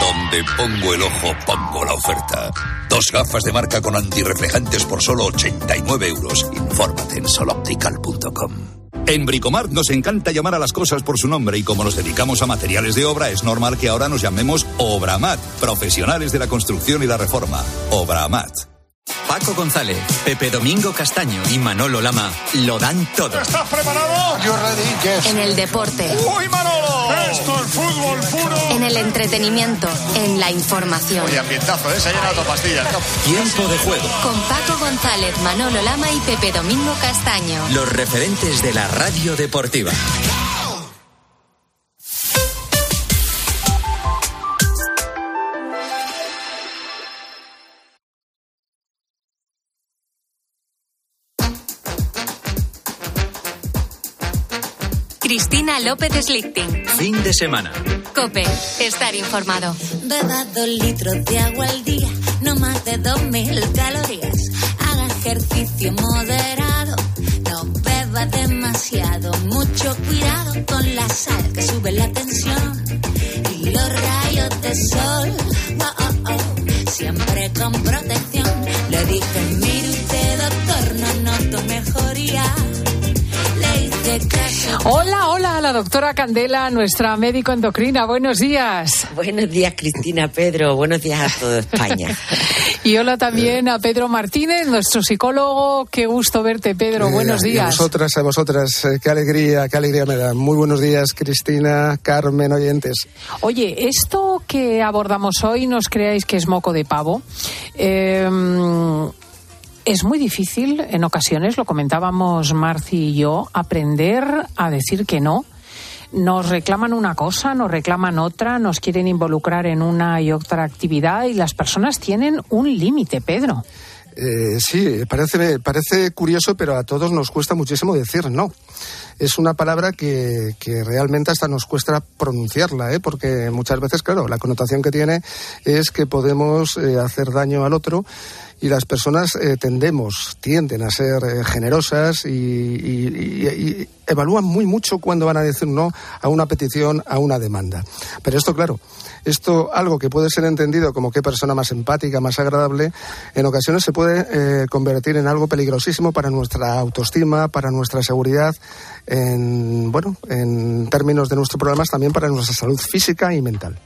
Donde pongo el ojo, pongo la oferta. Dos gafas de marca con antirreflejantes por solo 89 euros. Infórmate en soloptical.com. En Bricomart nos encanta llamar a las cosas por su nombre y como nos dedicamos a materiales de obra, es normal que ahora nos llamemos Obramat, profesionales de la construcción y la reforma. Obramat. Paco González, Pepe Domingo Castaño y Manolo Lama lo dan todo. ¿Estás preparado? Yo ready, En el deporte. ¡Uy, Manolo! Esto es fútbol puro. En el entretenimiento, en la información. Oye, ambientazo, ¿eh? Se ha llenado pastillas. Tiempo de juego. Con Paco González, Manolo Lama y Pepe Domingo Castaño. Los referentes de la radio deportiva. López Slichting. Fin de semana. Cope, estar informado. Beba dos litros de agua al día, no más de dos mil calorías. Haga ejercicio moderado, no beba demasiado. Mucho cuidado con la sal que sube la tensión y los rayos de sol. Oh, oh, oh, siempre con protección. Le dije, mire usted, doctor, no noto mejoría. Hola, hola, la doctora Candela, nuestra médico endocrina. Buenos días. Buenos días, Cristina, Pedro. Buenos días a toda España. Y hola también a Pedro Martínez, nuestro psicólogo. Qué gusto verte, Pedro. Buenos y A días. vosotras, a vosotras. eh, qué alegría, qué alegría me da. Muy buenos días, Cristina, Carmen, oyentes. Oye, esto que abordamos hoy, no os creáis que es moco de pavo. Eh, es muy difícil en ocasiones, lo comentábamos Marci y yo, aprender a decir que no. Nos reclaman una cosa, nos reclaman otra, nos quieren involucrar en una y otra actividad y las personas tienen un límite, Pedro. Eh, sí, parece, parece curioso, pero a todos nos cuesta muchísimo decir no. Es una palabra que, que realmente hasta nos cuesta pronunciarla, ¿eh? porque muchas veces, claro, la connotación que tiene es que podemos eh, hacer daño al otro y las personas eh, tendemos, tienden a ser eh, generosas y, evalúan muy mucho cuando van a decir no a una petición, a una demanda. Pero esto, claro, esto algo que puede ser entendido como qué persona más empática, más agradable, en ocasiones se puede eh, convertir en algo peligrosísimo para nuestra autoestima, para nuestra seguridad, en bueno, en términos de nuestros problemas también para nuestra salud física y mental.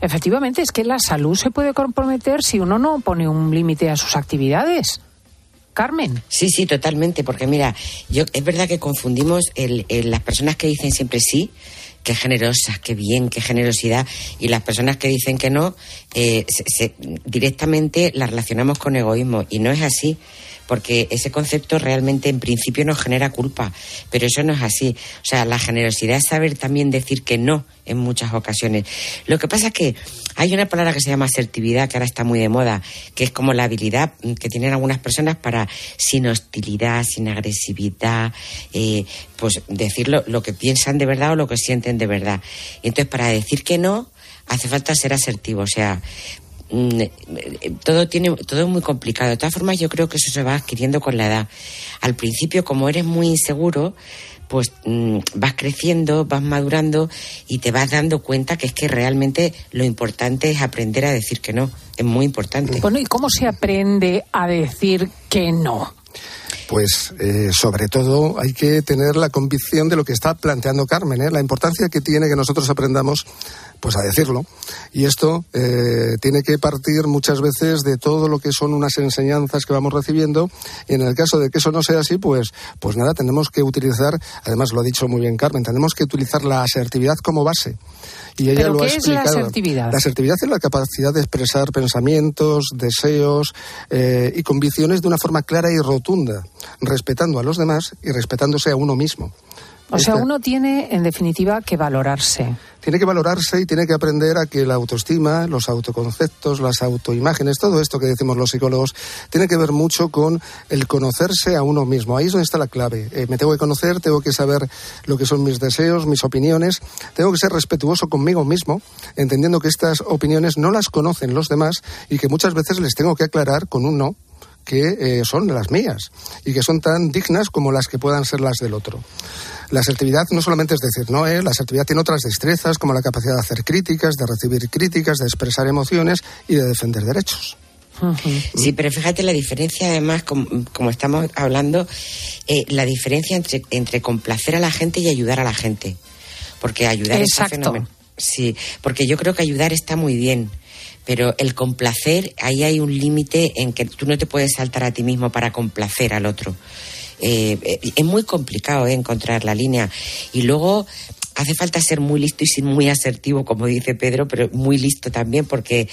Efectivamente, es que la salud se puede comprometer si uno no pone un límite a sus actividades. Carmen. Sí, sí, totalmente, porque mira, yo es verdad que confundimos el, las personas que dicen siempre sí, qué generosas, qué bien, qué generosidad, y las personas que dicen que no, eh, se- se- directamente las relacionamos con egoísmo, y no es así. Porque ese concepto realmente en principio nos genera culpa, pero eso no es así. O sea, la generosidad es saber también decir que no en muchas ocasiones. Lo que pasa es que hay una palabra que se llama asertividad, que ahora está muy de moda, que es como la habilidad que tienen algunas personas para, sin hostilidad, sin agresividad, eh, pues decir lo, que piensan de verdad o lo que sienten de verdad. Y entonces, para decir que no, hace falta ser asertivo. O sea, todo tiene todo es muy complicado de todas formas yo creo que eso se va adquiriendo con la edad al principio como eres muy inseguro pues mm, vas creciendo vas madurando y te vas dando cuenta que es que realmente lo importante es aprender a decir que no es muy importante Bueno, ¿y cómo se aprende a decir que no? Pues eh, sobre todo hay que tener la convicción de lo que está planteando Carmen, ¿eh? la importancia que tiene que nosotros aprendamos pues a decirlo. Y esto eh, tiene que partir muchas veces de todo lo que son unas enseñanzas que vamos recibiendo. Y en el caso de que eso no sea así, pues, pues nada, tenemos que utilizar, además lo ha dicho muy bien Carmen, tenemos que utilizar la asertividad como base. Y ella ¿Pero lo ha qué es la explicado. asertividad? La asertividad es la capacidad de expresar pensamientos, deseos eh, y convicciones de una forma clara y rotunda, respetando a los demás y respetándose a uno mismo. O sea, Esta- uno tiene, en definitiva, que valorarse. tiene que valorarse y tiene que aprender a que la autoestima, los autoconceptos, las autoimágenes, todo esto que decimos los psicólogos, tiene que ver mucho con el conocerse a uno mismo. Ahí es donde está la clave. Eh, me tengo que conocer, tengo que saber lo que son mis deseos, mis opiniones, tengo que ser respetuoso conmigo mismo, entendiendo que estas opiniones no las conocen los demás y que muchas veces les tengo que aclarar con un no que eh, son las mías y que son tan dignas como las que puedan ser las del otro. La asertividad no solamente es decir no, ¿eh? la asertividad tiene otras destrezas como la capacidad de hacer críticas, de recibir críticas, de expresar emociones y de defender derechos. Sí, pero fíjate la diferencia, además, como, estamos hablando, eh, la diferencia entre, entre complacer a la gente y ayudar a la gente. Porque ayudar es fenómeno. Sí, porque yo creo que ayudar está muy bien. Pero el complacer, ahí hay un límite en que tú no te puedes saltar a ti mismo para complacer al otro. Eh, eh, es muy complicado encontrar la línea. Y luego hace falta ser muy listo y ser muy asertivo, como dice Pedro, pero muy listo también, porque,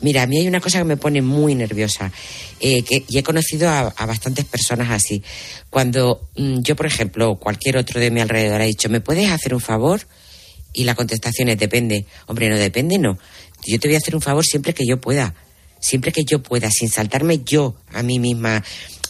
mira, a mí hay una cosa que me pone muy nerviosa, eh, que, y he conocido a, bastantes personas así. Cuando mm, yo, por ejemplo, o cualquier otro de mi alrededor ha dicho, ¿me puedes hacer un favor? Y la contestación es, depende. Hombre, no depende, no. Yo te voy a hacer un favor siempre que yo pueda. Siempre que yo pueda, sin saltarme yo a mí misma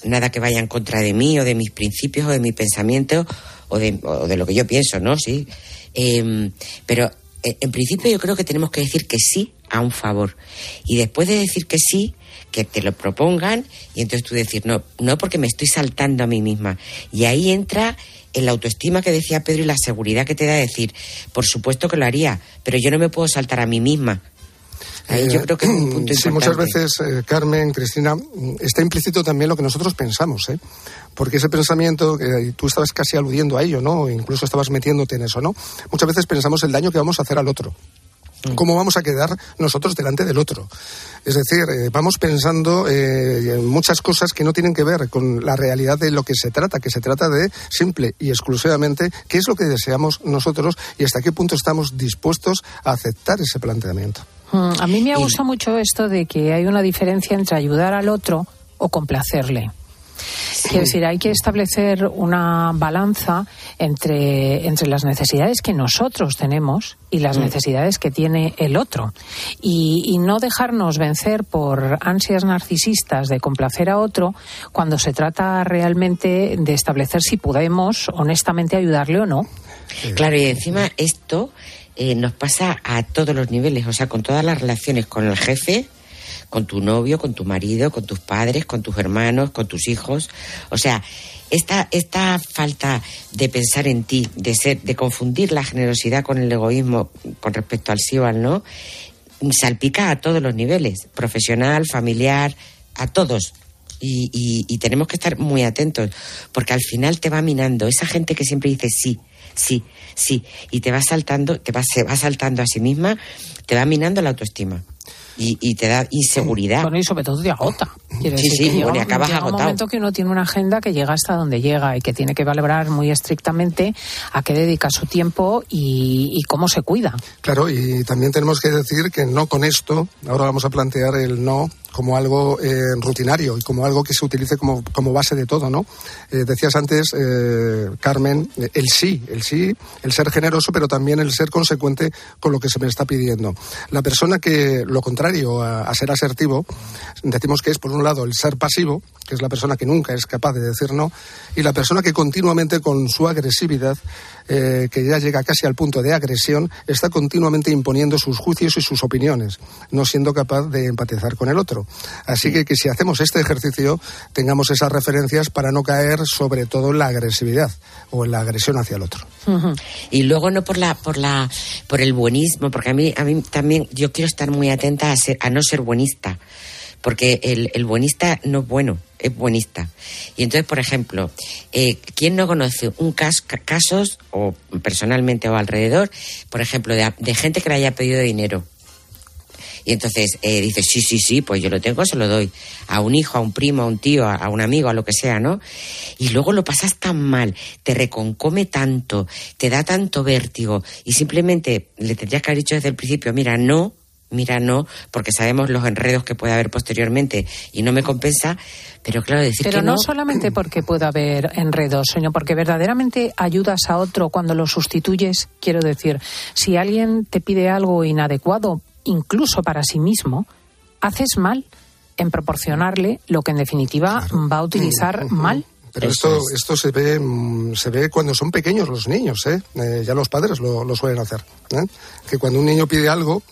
nada que vaya en contra de mí o de mis principios o de mi pensamiento o de, o de lo que yo pienso, ¿no? Sí. Em, pero eh, en principio yo creo que tenemos que decir que sí a un favor. Y después de decir que sí, que te lo propongan y entonces tú decir, no, no porque me estoy saltando a mí misma. Y ahí entra el autoestima que decía Pedro y la seguridad que te da decir, por supuesto que lo haría, pero yo no me puedo saltar a mí misma. Yo eh, creo que es un punto sí, muchas veces, eh, Carmen, Cristina, está implícito también lo que nosotros pensamos, ¿eh? porque ese pensamiento, que tú estabas casi aludiendo a ello, ¿no? Incluso estabas metiéndote en eso, ¿no? Muchas veces pensamos el daño que vamos a hacer al otro. Mm. ¿Cómo vamos a quedar nosotros delante del otro? Es decir, eh, vamos pensando eh, en muchas cosas que no tienen que ver con la realidad de lo que se trata, que se trata de simple y exclusivamente qué es lo que deseamos nosotros y hasta qué punto estamos dispuestos a aceptar ese planteamiento. Mm, a mí me gusta mucho esto de que hay una diferencia entre ayudar al otro o complacerle. Quiero decir, hay que establecer una balanza entre, entre las necesidades que nosotros tenemos y las mm. necesidades que tiene el otro. Y, y, no dejarnos vencer por ansias narcisistas de complacer a otro cuando se trata realmente de establecer si podemos honestamente ayudarle o no. Claro, y encima esto eh, nos pasa a todos los niveles, o sea, con todas las relaciones con el jefe, con tu novio, con tu marido, con tus padres, con tus hermanos, con tus hijos. O sea, esta, esta falta de pensar en ti, de ser, de confundir la generosidad con el egoísmo con respecto al sí o al no, salpica a todos los niveles, profesional, familiar, a todos. Y, y, tenemos que estar muy atentos, porque al final te va minando. Esa gente que siempre dice sí, sí, sí, y te va saltando, te va, se va saltando a sí misma, te va minando la autoestima y, te da inseguridad. Bueno, y sobre todo te agota. sí, sí, y acabas llega un momento que uno tiene una agenda que llega hasta donde llega y que tiene que valorar muy estrictamente a qué dedica su tiempo y, cómo se cuida. Claro, y también tenemos que decir que no con esto, ahora vamos a plantear el no como algo eh, rutinario y como algo que se utilice como, como base de todo, ¿no? Eh, decías antes, eh, Carmen, el sí, el sí, el ser generoso, pero también el ser consecuente con lo que se me está pidiendo. La persona que, lo contrario a, ser asertivo, decimos que es, por un lado, el ser pasivo, que es la persona que nunca es capaz de decir no, y la persona que continuamente con su agresividad eh, que ya llega casi al punto de agresión, está continuamente imponiendo sus juicios y sus opiniones, no siendo capaz de empatizar con el otro. Así que, que si hacemos este ejercicio, tengamos esas referencias para no caer sobre todo en la agresividad o en la agresión hacia el otro. Y luego no por la, por la, por el buenismo, porque a mí, a mí también yo quiero estar muy atenta a, a no ser buenista porque el, el buenista no es bueno, es buenista. Y entonces, por ejemplo, eh, ¿quién no conoce un caso, casos, o personalmente o alrededor, por ejemplo, de, de gente que le haya pedido dinero? Y entonces eh, dice, sí, sí, sí, pues yo lo tengo, se lo doy a un hijo, a un primo, a un tío, a, a, un amigo, a lo que sea, ¿no? Y luego lo pasas tan mal, te reconcome tanto, te da tanto vértigo y simplemente le tendrías que haber dicho desde el principio, mira, no, mira, no, porque sabemos los enredos que puede haber posteriormente y no me compensa, pero claro, decir pero que no... solamente porque pueda haber enredos, sino porque verdaderamente ayudas a otro cuando lo sustituyes, quiero decir, si alguien te pide algo inadecuado, incluso para sí mismo, haces mal en proporcionarle lo que en definitiva va a utilizar mal. Pero esto, esto se ve mm, se ve cuando son pequeños los niños, ¿eh? eh ya los padres lo, suelen hacer. ¿eh? Que cuando un niño pide algo,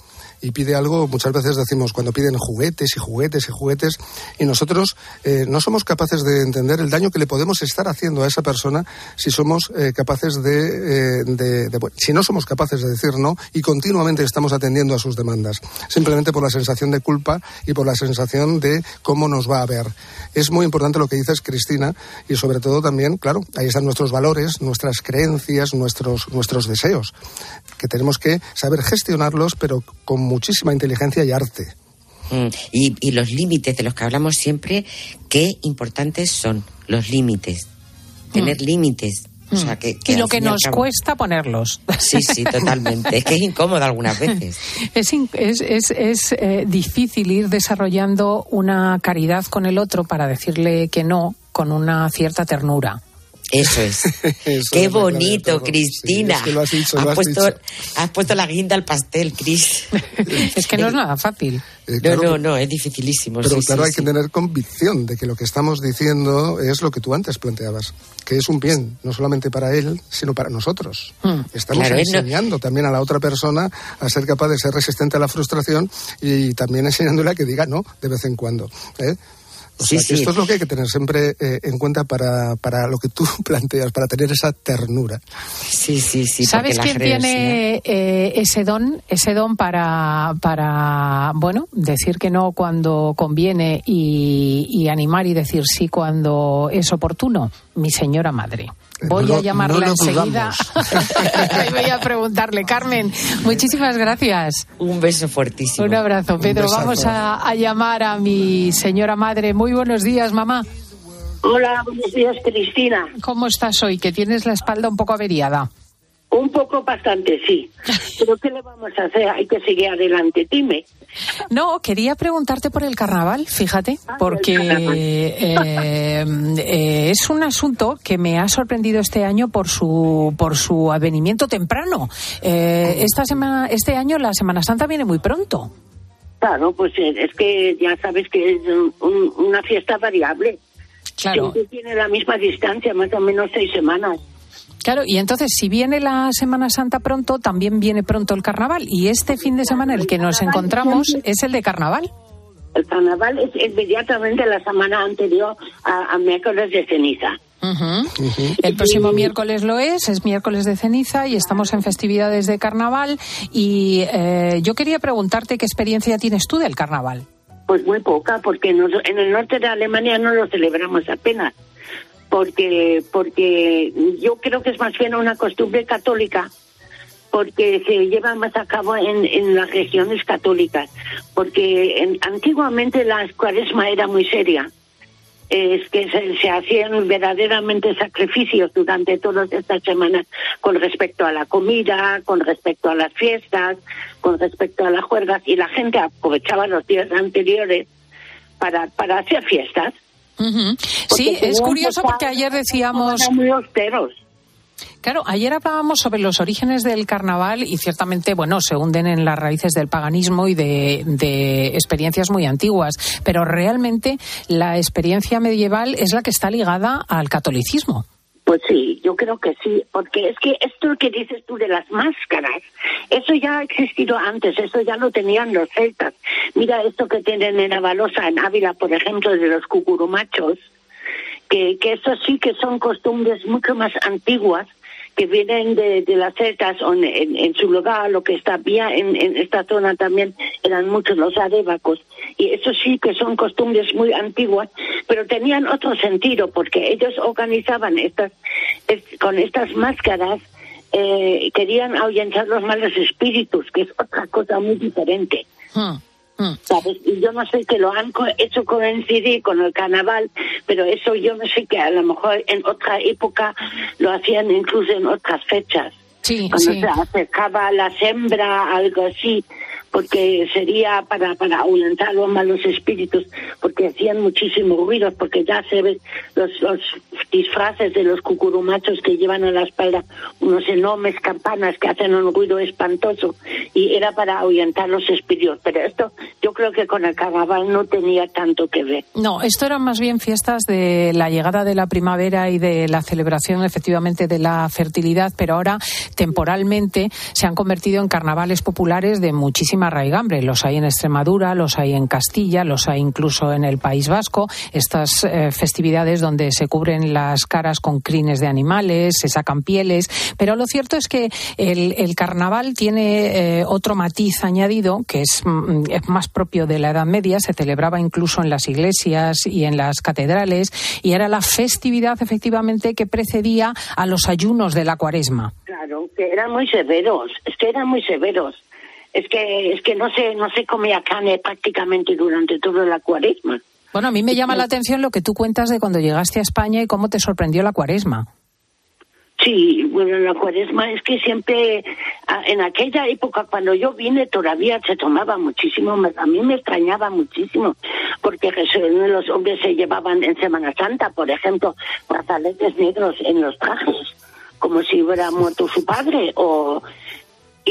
y pide algo, muchas veces decimos cuando piden juguetes y juguetes y juguetes, y nosotros eh, no somos capaces de entender el daño que le podemos estar haciendo a esa persona si somos eh, capaces de, de, si no somos capaces de decir no y continuamente estamos atendiendo a sus demandas, simplemente por la sensación de culpa y por la sensación de cómo nos va a ver. Es muy importante lo que dices, Cristina, y sobre todo también, claro, ahí están nuestros valores, nuestras creencias, nuestros, nuestros deseos, que tenemos que saber gestionarlos, pero con muchísima inteligencia y arte. Mm, y, los límites de los que hablamos siempre, qué importantes son los límites. Tener mm. límites. O sea, que, y lo que nos cuesta ponerlos. Sí, sí, totalmente. es que es incómodo algunas veces. Es, es, es, eh, difícil ir desarrollando una caridad con el otro para decirle que no con una cierta ternura. Eso es. Qué bonito, Cristina. has, puesto, la guinda al pastel, Cris. es que no es nada fácil. Eh, no, no, no, es dificilísimo. Pero claro, hay que tener convicción de que lo que estamos diciendo es lo que tú antes planteabas, que es un bien, no solamente para él, sino para nosotros. Hmm. Estamos enseñando también a la otra persona a ser capaz de ser resistente a la frustración y también enseñándole a que diga no de vez en cuando. ¿eh? Sí, Esto es lo que hay que tener siempre eh, en cuenta para, para lo que tú planteas, para tener esa ternura. Sí, sí, sí. ¿Sabes quién tiene eh, ese don, ese don para, para, bueno, decir que no cuando conviene y, y animar y decir sí cuando es oportuno? Mi señora madre. Voy a llamarla enseguida y voy a preguntarle. Carmen, muchísimas gracias. Un beso fuertísimo. Un abrazo, Pedro. Vamos a, llamar a mi señora madre. Muy buenos días, mamá. Hola, buenos días, Cristina. ¿Cómo estás hoy? Que tienes la espalda un poco averiada. Un poco bastante, sí. Pero ¿qué le vamos a hacer? Hay que seguir adelante. Dime. No, quería preguntarte por el carnaval, fíjate, ah, porque eh, eh, es un asunto que me ha sorprendido este año por su por su avenimiento temprano. Eh, esta semana, este año la Semana Santa viene muy pronto. Claro, pues es que ya sabes que es una fiesta variable. Claro. tiene la misma distancia, más o menos seis semanas. Claro, y entonces si viene la Semana Santa pronto, también viene pronto el carnaval. Y este fin de semana el que nos encontramos es el de carnaval. El carnaval es inmediatamente la semana anterior a, miércoles de ceniza. El próximo miércoles lo es, es miércoles de ceniza y estamos en festividades de carnaval. Y eh, yo quería preguntarte qué experiencia tienes tú del carnaval. Pues muy poca, porque en el norte de Alemania no lo celebramos apenas porque, porque yo creo que es más bien una costumbre católica, porque se lleva más a cabo en, en las regiones católicas, porque antiguamente la cuaresma era muy seria. Es que se, hacían verdaderamente sacrificios durante todas estas semanas con respecto a la comida, con respecto a las fiestas, con respecto a las juergas, y la gente aprovechaba los días anteriores para, para hacer fiestas. Sí, es curioso porque ayer decíamos... Muy austeros. Claro, ayer hablábamos sobre los orígenes del carnaval y ciertamente, bueno, se hunden en las raíces del paganismo y de, de, experiencias muy antiguas, pero realmente la experiencia medieval es la que está ligada al catolicismo. Pues sí, yo creo que sí, porque es que esto que dices tú de las máscaras, eso ya ha existido antes, eso ya lo tenían los celtas. Mira esto que tienen en Avalosa, en Ávila, por ejemplo, de los cucurumachos, que, que eso sí que son costumbres mucho más antiguas que vienen de, las celtas o en, su lugar, lo que está en, en, esta zona también eran muchos los adébacos. Y eso sí que son costumbres muy antiguas, pero tenían otro sentido, porque ellos organizaban estas, con estas máscaras, eh, querían ahuyentar los malos espíritus, que es otra cosa muy diferente. Hmm. Hmm. ¿Sabes? Y yo no sé que lo han hecho coincidir con el carnaval, pero eso yo no sé que a lo mejor en otra época lo hacían incluso en otras fechas. Sí, Cuando se acercaba la sembra, algo así porque sería para, para ahuyentar los malos espíritus, porque hacían muchísimo ruido, porque ya se ven los, los disfraces de los cucurumachos que llevan a la espalda unos enormes campanas que hacen un ruido espantoso, y era para ahuyentar los espíritus. Pero esto yo creo que con el carnaval no tenía tanto que ver. No, esto eran más bien fiestas de la llegada de la primavera y de la celebración efectivamente de la fertilidad, pero ahora temporalmente se han convertido en carnavales populares de muchísima muchísima raigambre. Los hay en Extremadura, los hay en Castilla, los hay incluso en el País Vasco. Estas eh, festividades donde se cubren las caras con crines de animales, se sacan pieles. Pero lo cierto es que el, carnaval tiene eh, otro matiz añadido que es, mm, es más propio de la Edad Media. Se celebraba incluso en las iglesias y en las catedrales y era la festividad efectivamente que precedía a los ayunos de la cuaresma. Claro, que eran muy severos, es que eran muy severos. Es que es que no se no se comía carne prácticamente durante toda la cuaresma. Bueno, a mí me llama la atención lo que tú cuentas de cuando llegaste a España y cómo te sorprendió la cuaresma. Sí, bueno, la cuaresma es que siempre, en aquella época cuando yo vine todavía se tomaba muchísimo, a mí me extrañaba muchísimo, porque los hombres se llevaban en Semana Santa, por ejemplo, brazaletes negros en los trajes, como si hubiera muerto su padre, o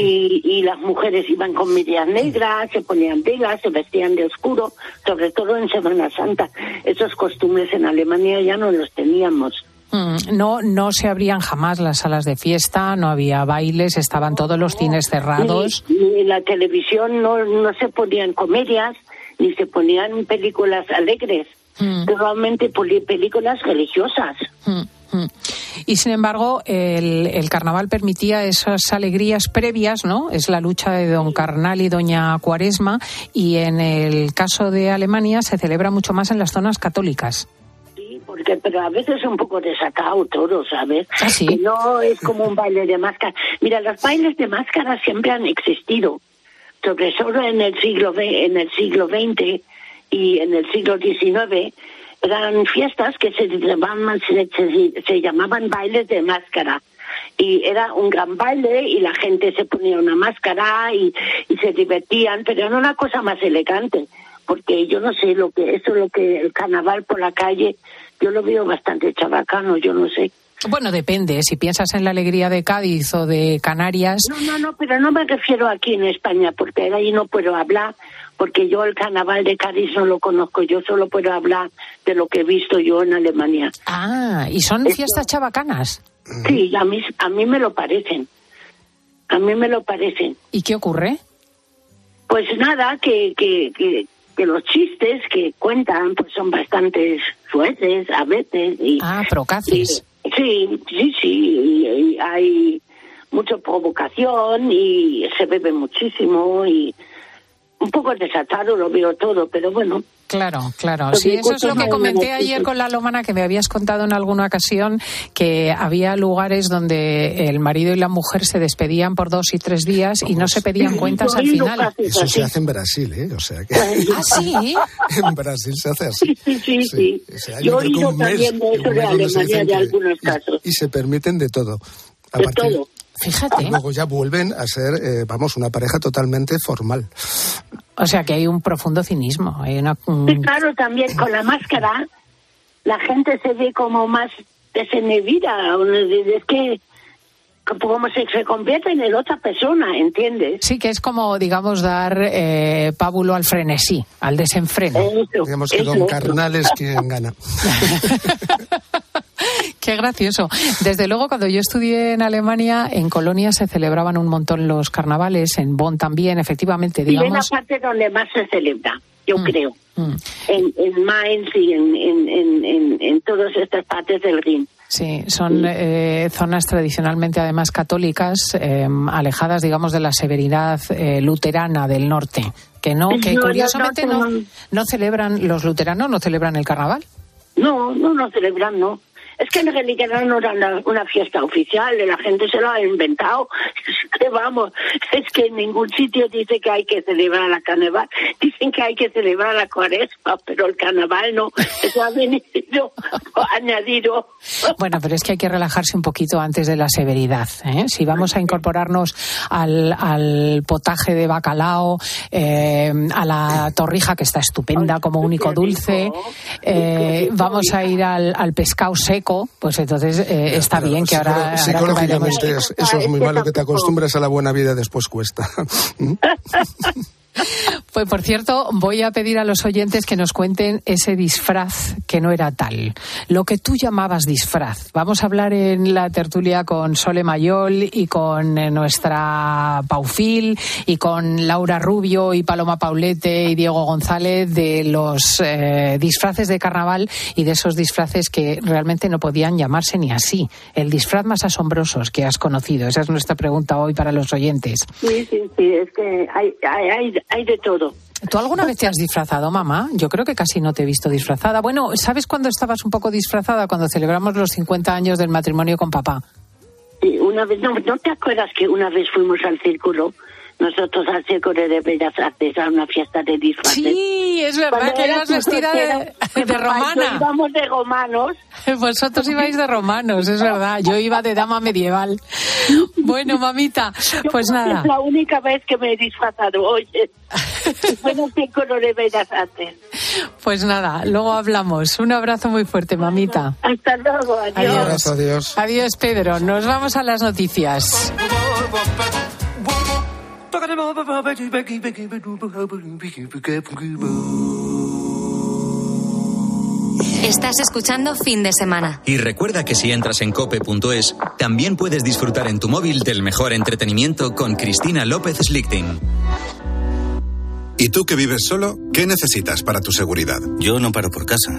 y, y, las mujeres iban con medias negras, se ponían velas, se vestían de oscuro, sobre todo en Semana Santa. Esos costumbres en Alemania ya no los teníamos. Mm, no, no se abrían jamás las salas de fiesta, no había bailes, estaban todos los cines cerrados. Ni, en la televisión no, no se ponían comedias, ni se ponían películas alegres, mm. realmente películas religiosas. Mm, y sin embargo, el, el, carnaval permitía esas alegrías previas, ¿no? Es la lucha de don Carnal y doña Cuaresma, y en el caso de Alemania se celebra mucho más en las zonas católicas porque pero a veces es un poco desatado todo, ¿sabes? ¿Ah, que no es como un baile de máscara. Mira, los bailes de máscara siempre han existido, sobre todo en el siglo en el siglo XX y en el siglo XIX eran fiestas que se llamaban, se, llamaban bailes de máscara y era un gran baile y la gente se ponía una máscara y, y se divertían, pero era una cosa más elegante, porque yo no sé lo que eso lo que el carnaval por la calle yo lo veo bastante chabacano, yo no sé. Bueno, depende. Si piensas en la alegría de Cádiz o de Canarias. No, no, no, pero no me refiero aquí en España, porque ahí no puedo hablar, porque yo el carnaval de Cádiz no lo conozco. Yo solo puedo hablar de lo que he visto yo en Alemania. Ah, ¿y son fiestas chabacanas? Sí, a mí, a mí me lo parecen. A mí me lo parecen. ¿Y qué ocurre? Pues nada, que, que, que que los chistes que cuentan pues son bastante sueces a veces. Y, ah, procaces. sí, sí, sí. Y, hay mucha provocación y se bebe muchísimo y un poco desatado lo veo todo, pero bueno, Claro, claro. Sí, eso es lo que comenté ayer con la Lomana, que me habías contado en alguna ocasión, que había lugares donde el marido y la mujer se despedían por dos y tres días y no se pedían cuentas al final. Eso se hace en Brasil, ¿eh? O sea que... ¿Ah, sí? en Brasil se hace así. Sí, sí, sí. Yo he oído también de eso de Alemania de algunos casos. Y se permiten de todo. de todo. Fíjate. luego ya vuelven a ser, eh, vamos, una pareja totalmente formal. O sea que hay un profundo cinismo. Hay una... Sí, claro, también con la máscara la gente se ve como más desenevida. Es que como se, se convierte en otra persona, ¿entiendes? Sí, que es como, digamos, dar eh, pábulo al frenesí, al desenfreno. digamos que Don Carnal es quien gana. Qué gracioso. Desde luego, cuando yo estudié en Alemania, en Colonia se celebraban un montón los carnavales, en Bonn también, efectivamente, digamos. Y en la parte donde más se celebra, yo mm, creo. Mm. En, en, Mainz y en, en, en, todas estas partes del Rin. Sí, son eh, zonas tradicionalmente además católicas, eh, alejadas, digamos, de la severidad eh, luterana del norte, que no, que curiosamente no, no celebran los luteranos, no celebran el carnaval. No, no, no celebran, no. Es que en realidad no era una, fiesta oficial, la gente se lo ha inventado. que vamos, es que en ningún sitio dice que hay que celebrar la carnaval. Dicen que hay que celebrar la cuaresma, pero el carnaval no. Eso ha venido añadido. Bueno, pero es que hay que relajarse un poquito antes de la severidad. ¿eh? Si vamos a incorporarnos al, potaje de bacalao, eh, a la torrija, que está estupenda como único dulce, eh, vamos a ir al, al pescado seco pues entonces eh, está bien que ahora. Psicológicamente eso es muy malo que te acostumbres a la buena vida después cuesta. Pues por cierto, voy a pedir a los oyentes que nos cuenten ese disfraz que no era tal, lo que tú llamabas disfraz. Vamos a hablar en la tertulia con Sole Mayol y con eh, nuestra Paufil y con Laura Rubio y Paloma Paulete y Diego González de los eh, disfraces de carnaval y de esos disfraces que realmente no podían llamarse ni así. El disfraz más asombroso que has conocido. Esa es nuestra pregunta hoy para los oyentes. Sí, sí, sí, es que hay, hay, hay de todo. ¿Tú alguna vez te has disfrazado, mamá? Yo creo que casi no te he visto disfrazada. Bueno, ¿sabes cuándo estabas un poco disfrazada? Cuando celebramos los 50 años del matrimonio con papá. Una vez, no, ¿no te acuerdas que una vez fuimos al círculo? Nosotros al Círculo de Bellas Artes a una fiesta de disfraces. Sí, es verdad Cuando que era ibas tu vestida de, yo romana. Íbamos de romanos. Vosotros ibais de romanos, es verdad. Yo iba de dama medieval. Bueno, mamita, pues nada. Es la única vez que me he disfrazado, oye. En el Círculo de Bellas Artes. Pues nada, luego hablamos. Un abrazo muy fuerte, mamita. Hasta luego, adiós. Adiós. adiós. Adiós, Pedro. Nos vamos a las noticias. Estás escuchando fin de semana. Y recuerda que si entras en cope.es, también puedes disfrutar en tu móvil del mejor entretenimiento con Cristina López Slichting. ¿Y tú que vives solo? ¿Qué necesitas para tu seguridad? Yo no paro por casa,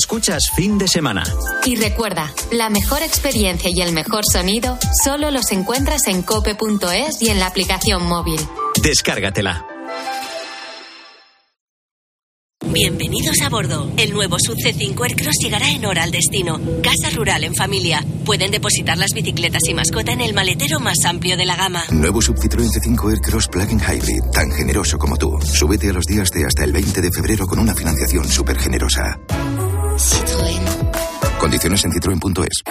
Escuchas fin de semana. Y recuerda, la mejor experiencia y el mejor sonido solo los encuentras en cope.es y en la aplicación móvil. Descárgatela. Bienvenidos a bordo. El nuevo Sub C5 Aircross llegará en hora al destino. Casa rural en familia. Pueden depositar las bicicletas y mascota en el maletero más amplio de la gama. Nuevo Sub Citroën C5 Aircross Plug-in Hybrid, tan generoso como tú. Súbete a los días de hasta el 20 de febrero con una financiación súper generosa. Condiciones en citroen.es.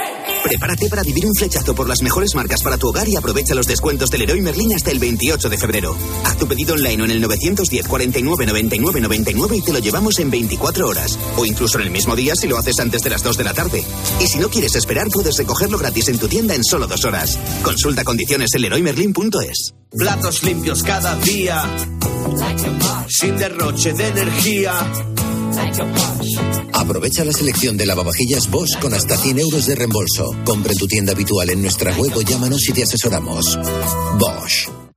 Prepárate para vivir un flechazo por las mejores marcas para tu hogar y aprovecha los descuentos del Leroy Merlin hasta el 28 de febrero. Haz tu pedido online o en el 910 49 99 99 y te lo llevamos en 24 horas. O incluso en el mismo día si lo haces antes de las 2 de la tarde. Y si no quieres esperar, puedes recogerlo gratis en tu tienda en solo dos horas. Consulta condiciones en leroymerlin.es. Platos limpios cada día. Sin derroche de energía. Aprovecha la selección de lavavajillas Bosch con hasta 100 euros de reembolso. Compra en tu tienda habitual en nuestra web o llámanos y te asesoramos. Bosch.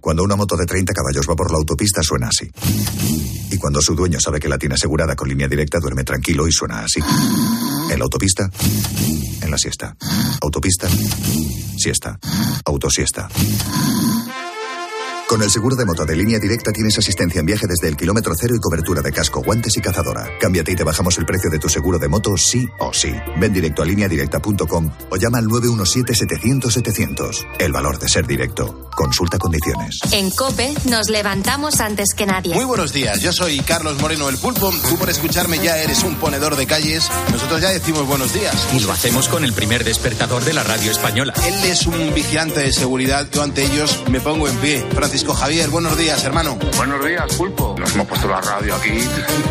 Cuando una moto de 30 caballos va por la autopista suena así. Y cuando su dueño sabe que la tiene asegurada con línea directa duerme tranquilo y suena así. En la autopista, en la siesta. Autopista, siesta. Autosiesta. Con el seguro de moto de línea directa tienes asistencia en viaje desde el kilómetro cero y cobertura de casco, guantes y cazadora. Cámbiate y te bajamos el precio de tu seguro de moto sí o sí. Ven directo a lineadirecta.com o llama al 917-700-700. El valor de ser directo. Consulta condiciones. En Cope nos levantamos antes que nadie. Muy buenos días, yo soy Carlos Moreno el Pulpo. Tú por escucharme ya eres un ponedor de calles. Nosotros ya decimos buenos días. Y lo hacemos con el primer despertador de la radio española. Él es un vigilante de seguridad. Yo ante ellos me pongo en pie. Francisco Javier, buenos días, hermano. Buenos días, Pulpo. Nos hemos puesto la radio aquí,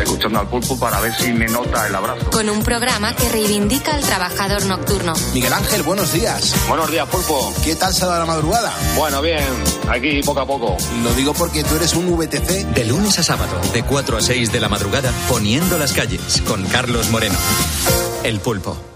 escuchando al Pulpo para ver si me nota el abrazo. Con un programa que reivindica al trabajador nocturno. Miguel Ángel, buenos días. Buenos días, Pulpo. ¿Qué tal se da la madrugada? Bueno, bien, aquí poco a poco. Lo digo porque tú eres un VTC. De lunes a sábado, de 4 a 6 de la madrugada, poniendo las calles, con Carlos Moreno. El pulpo.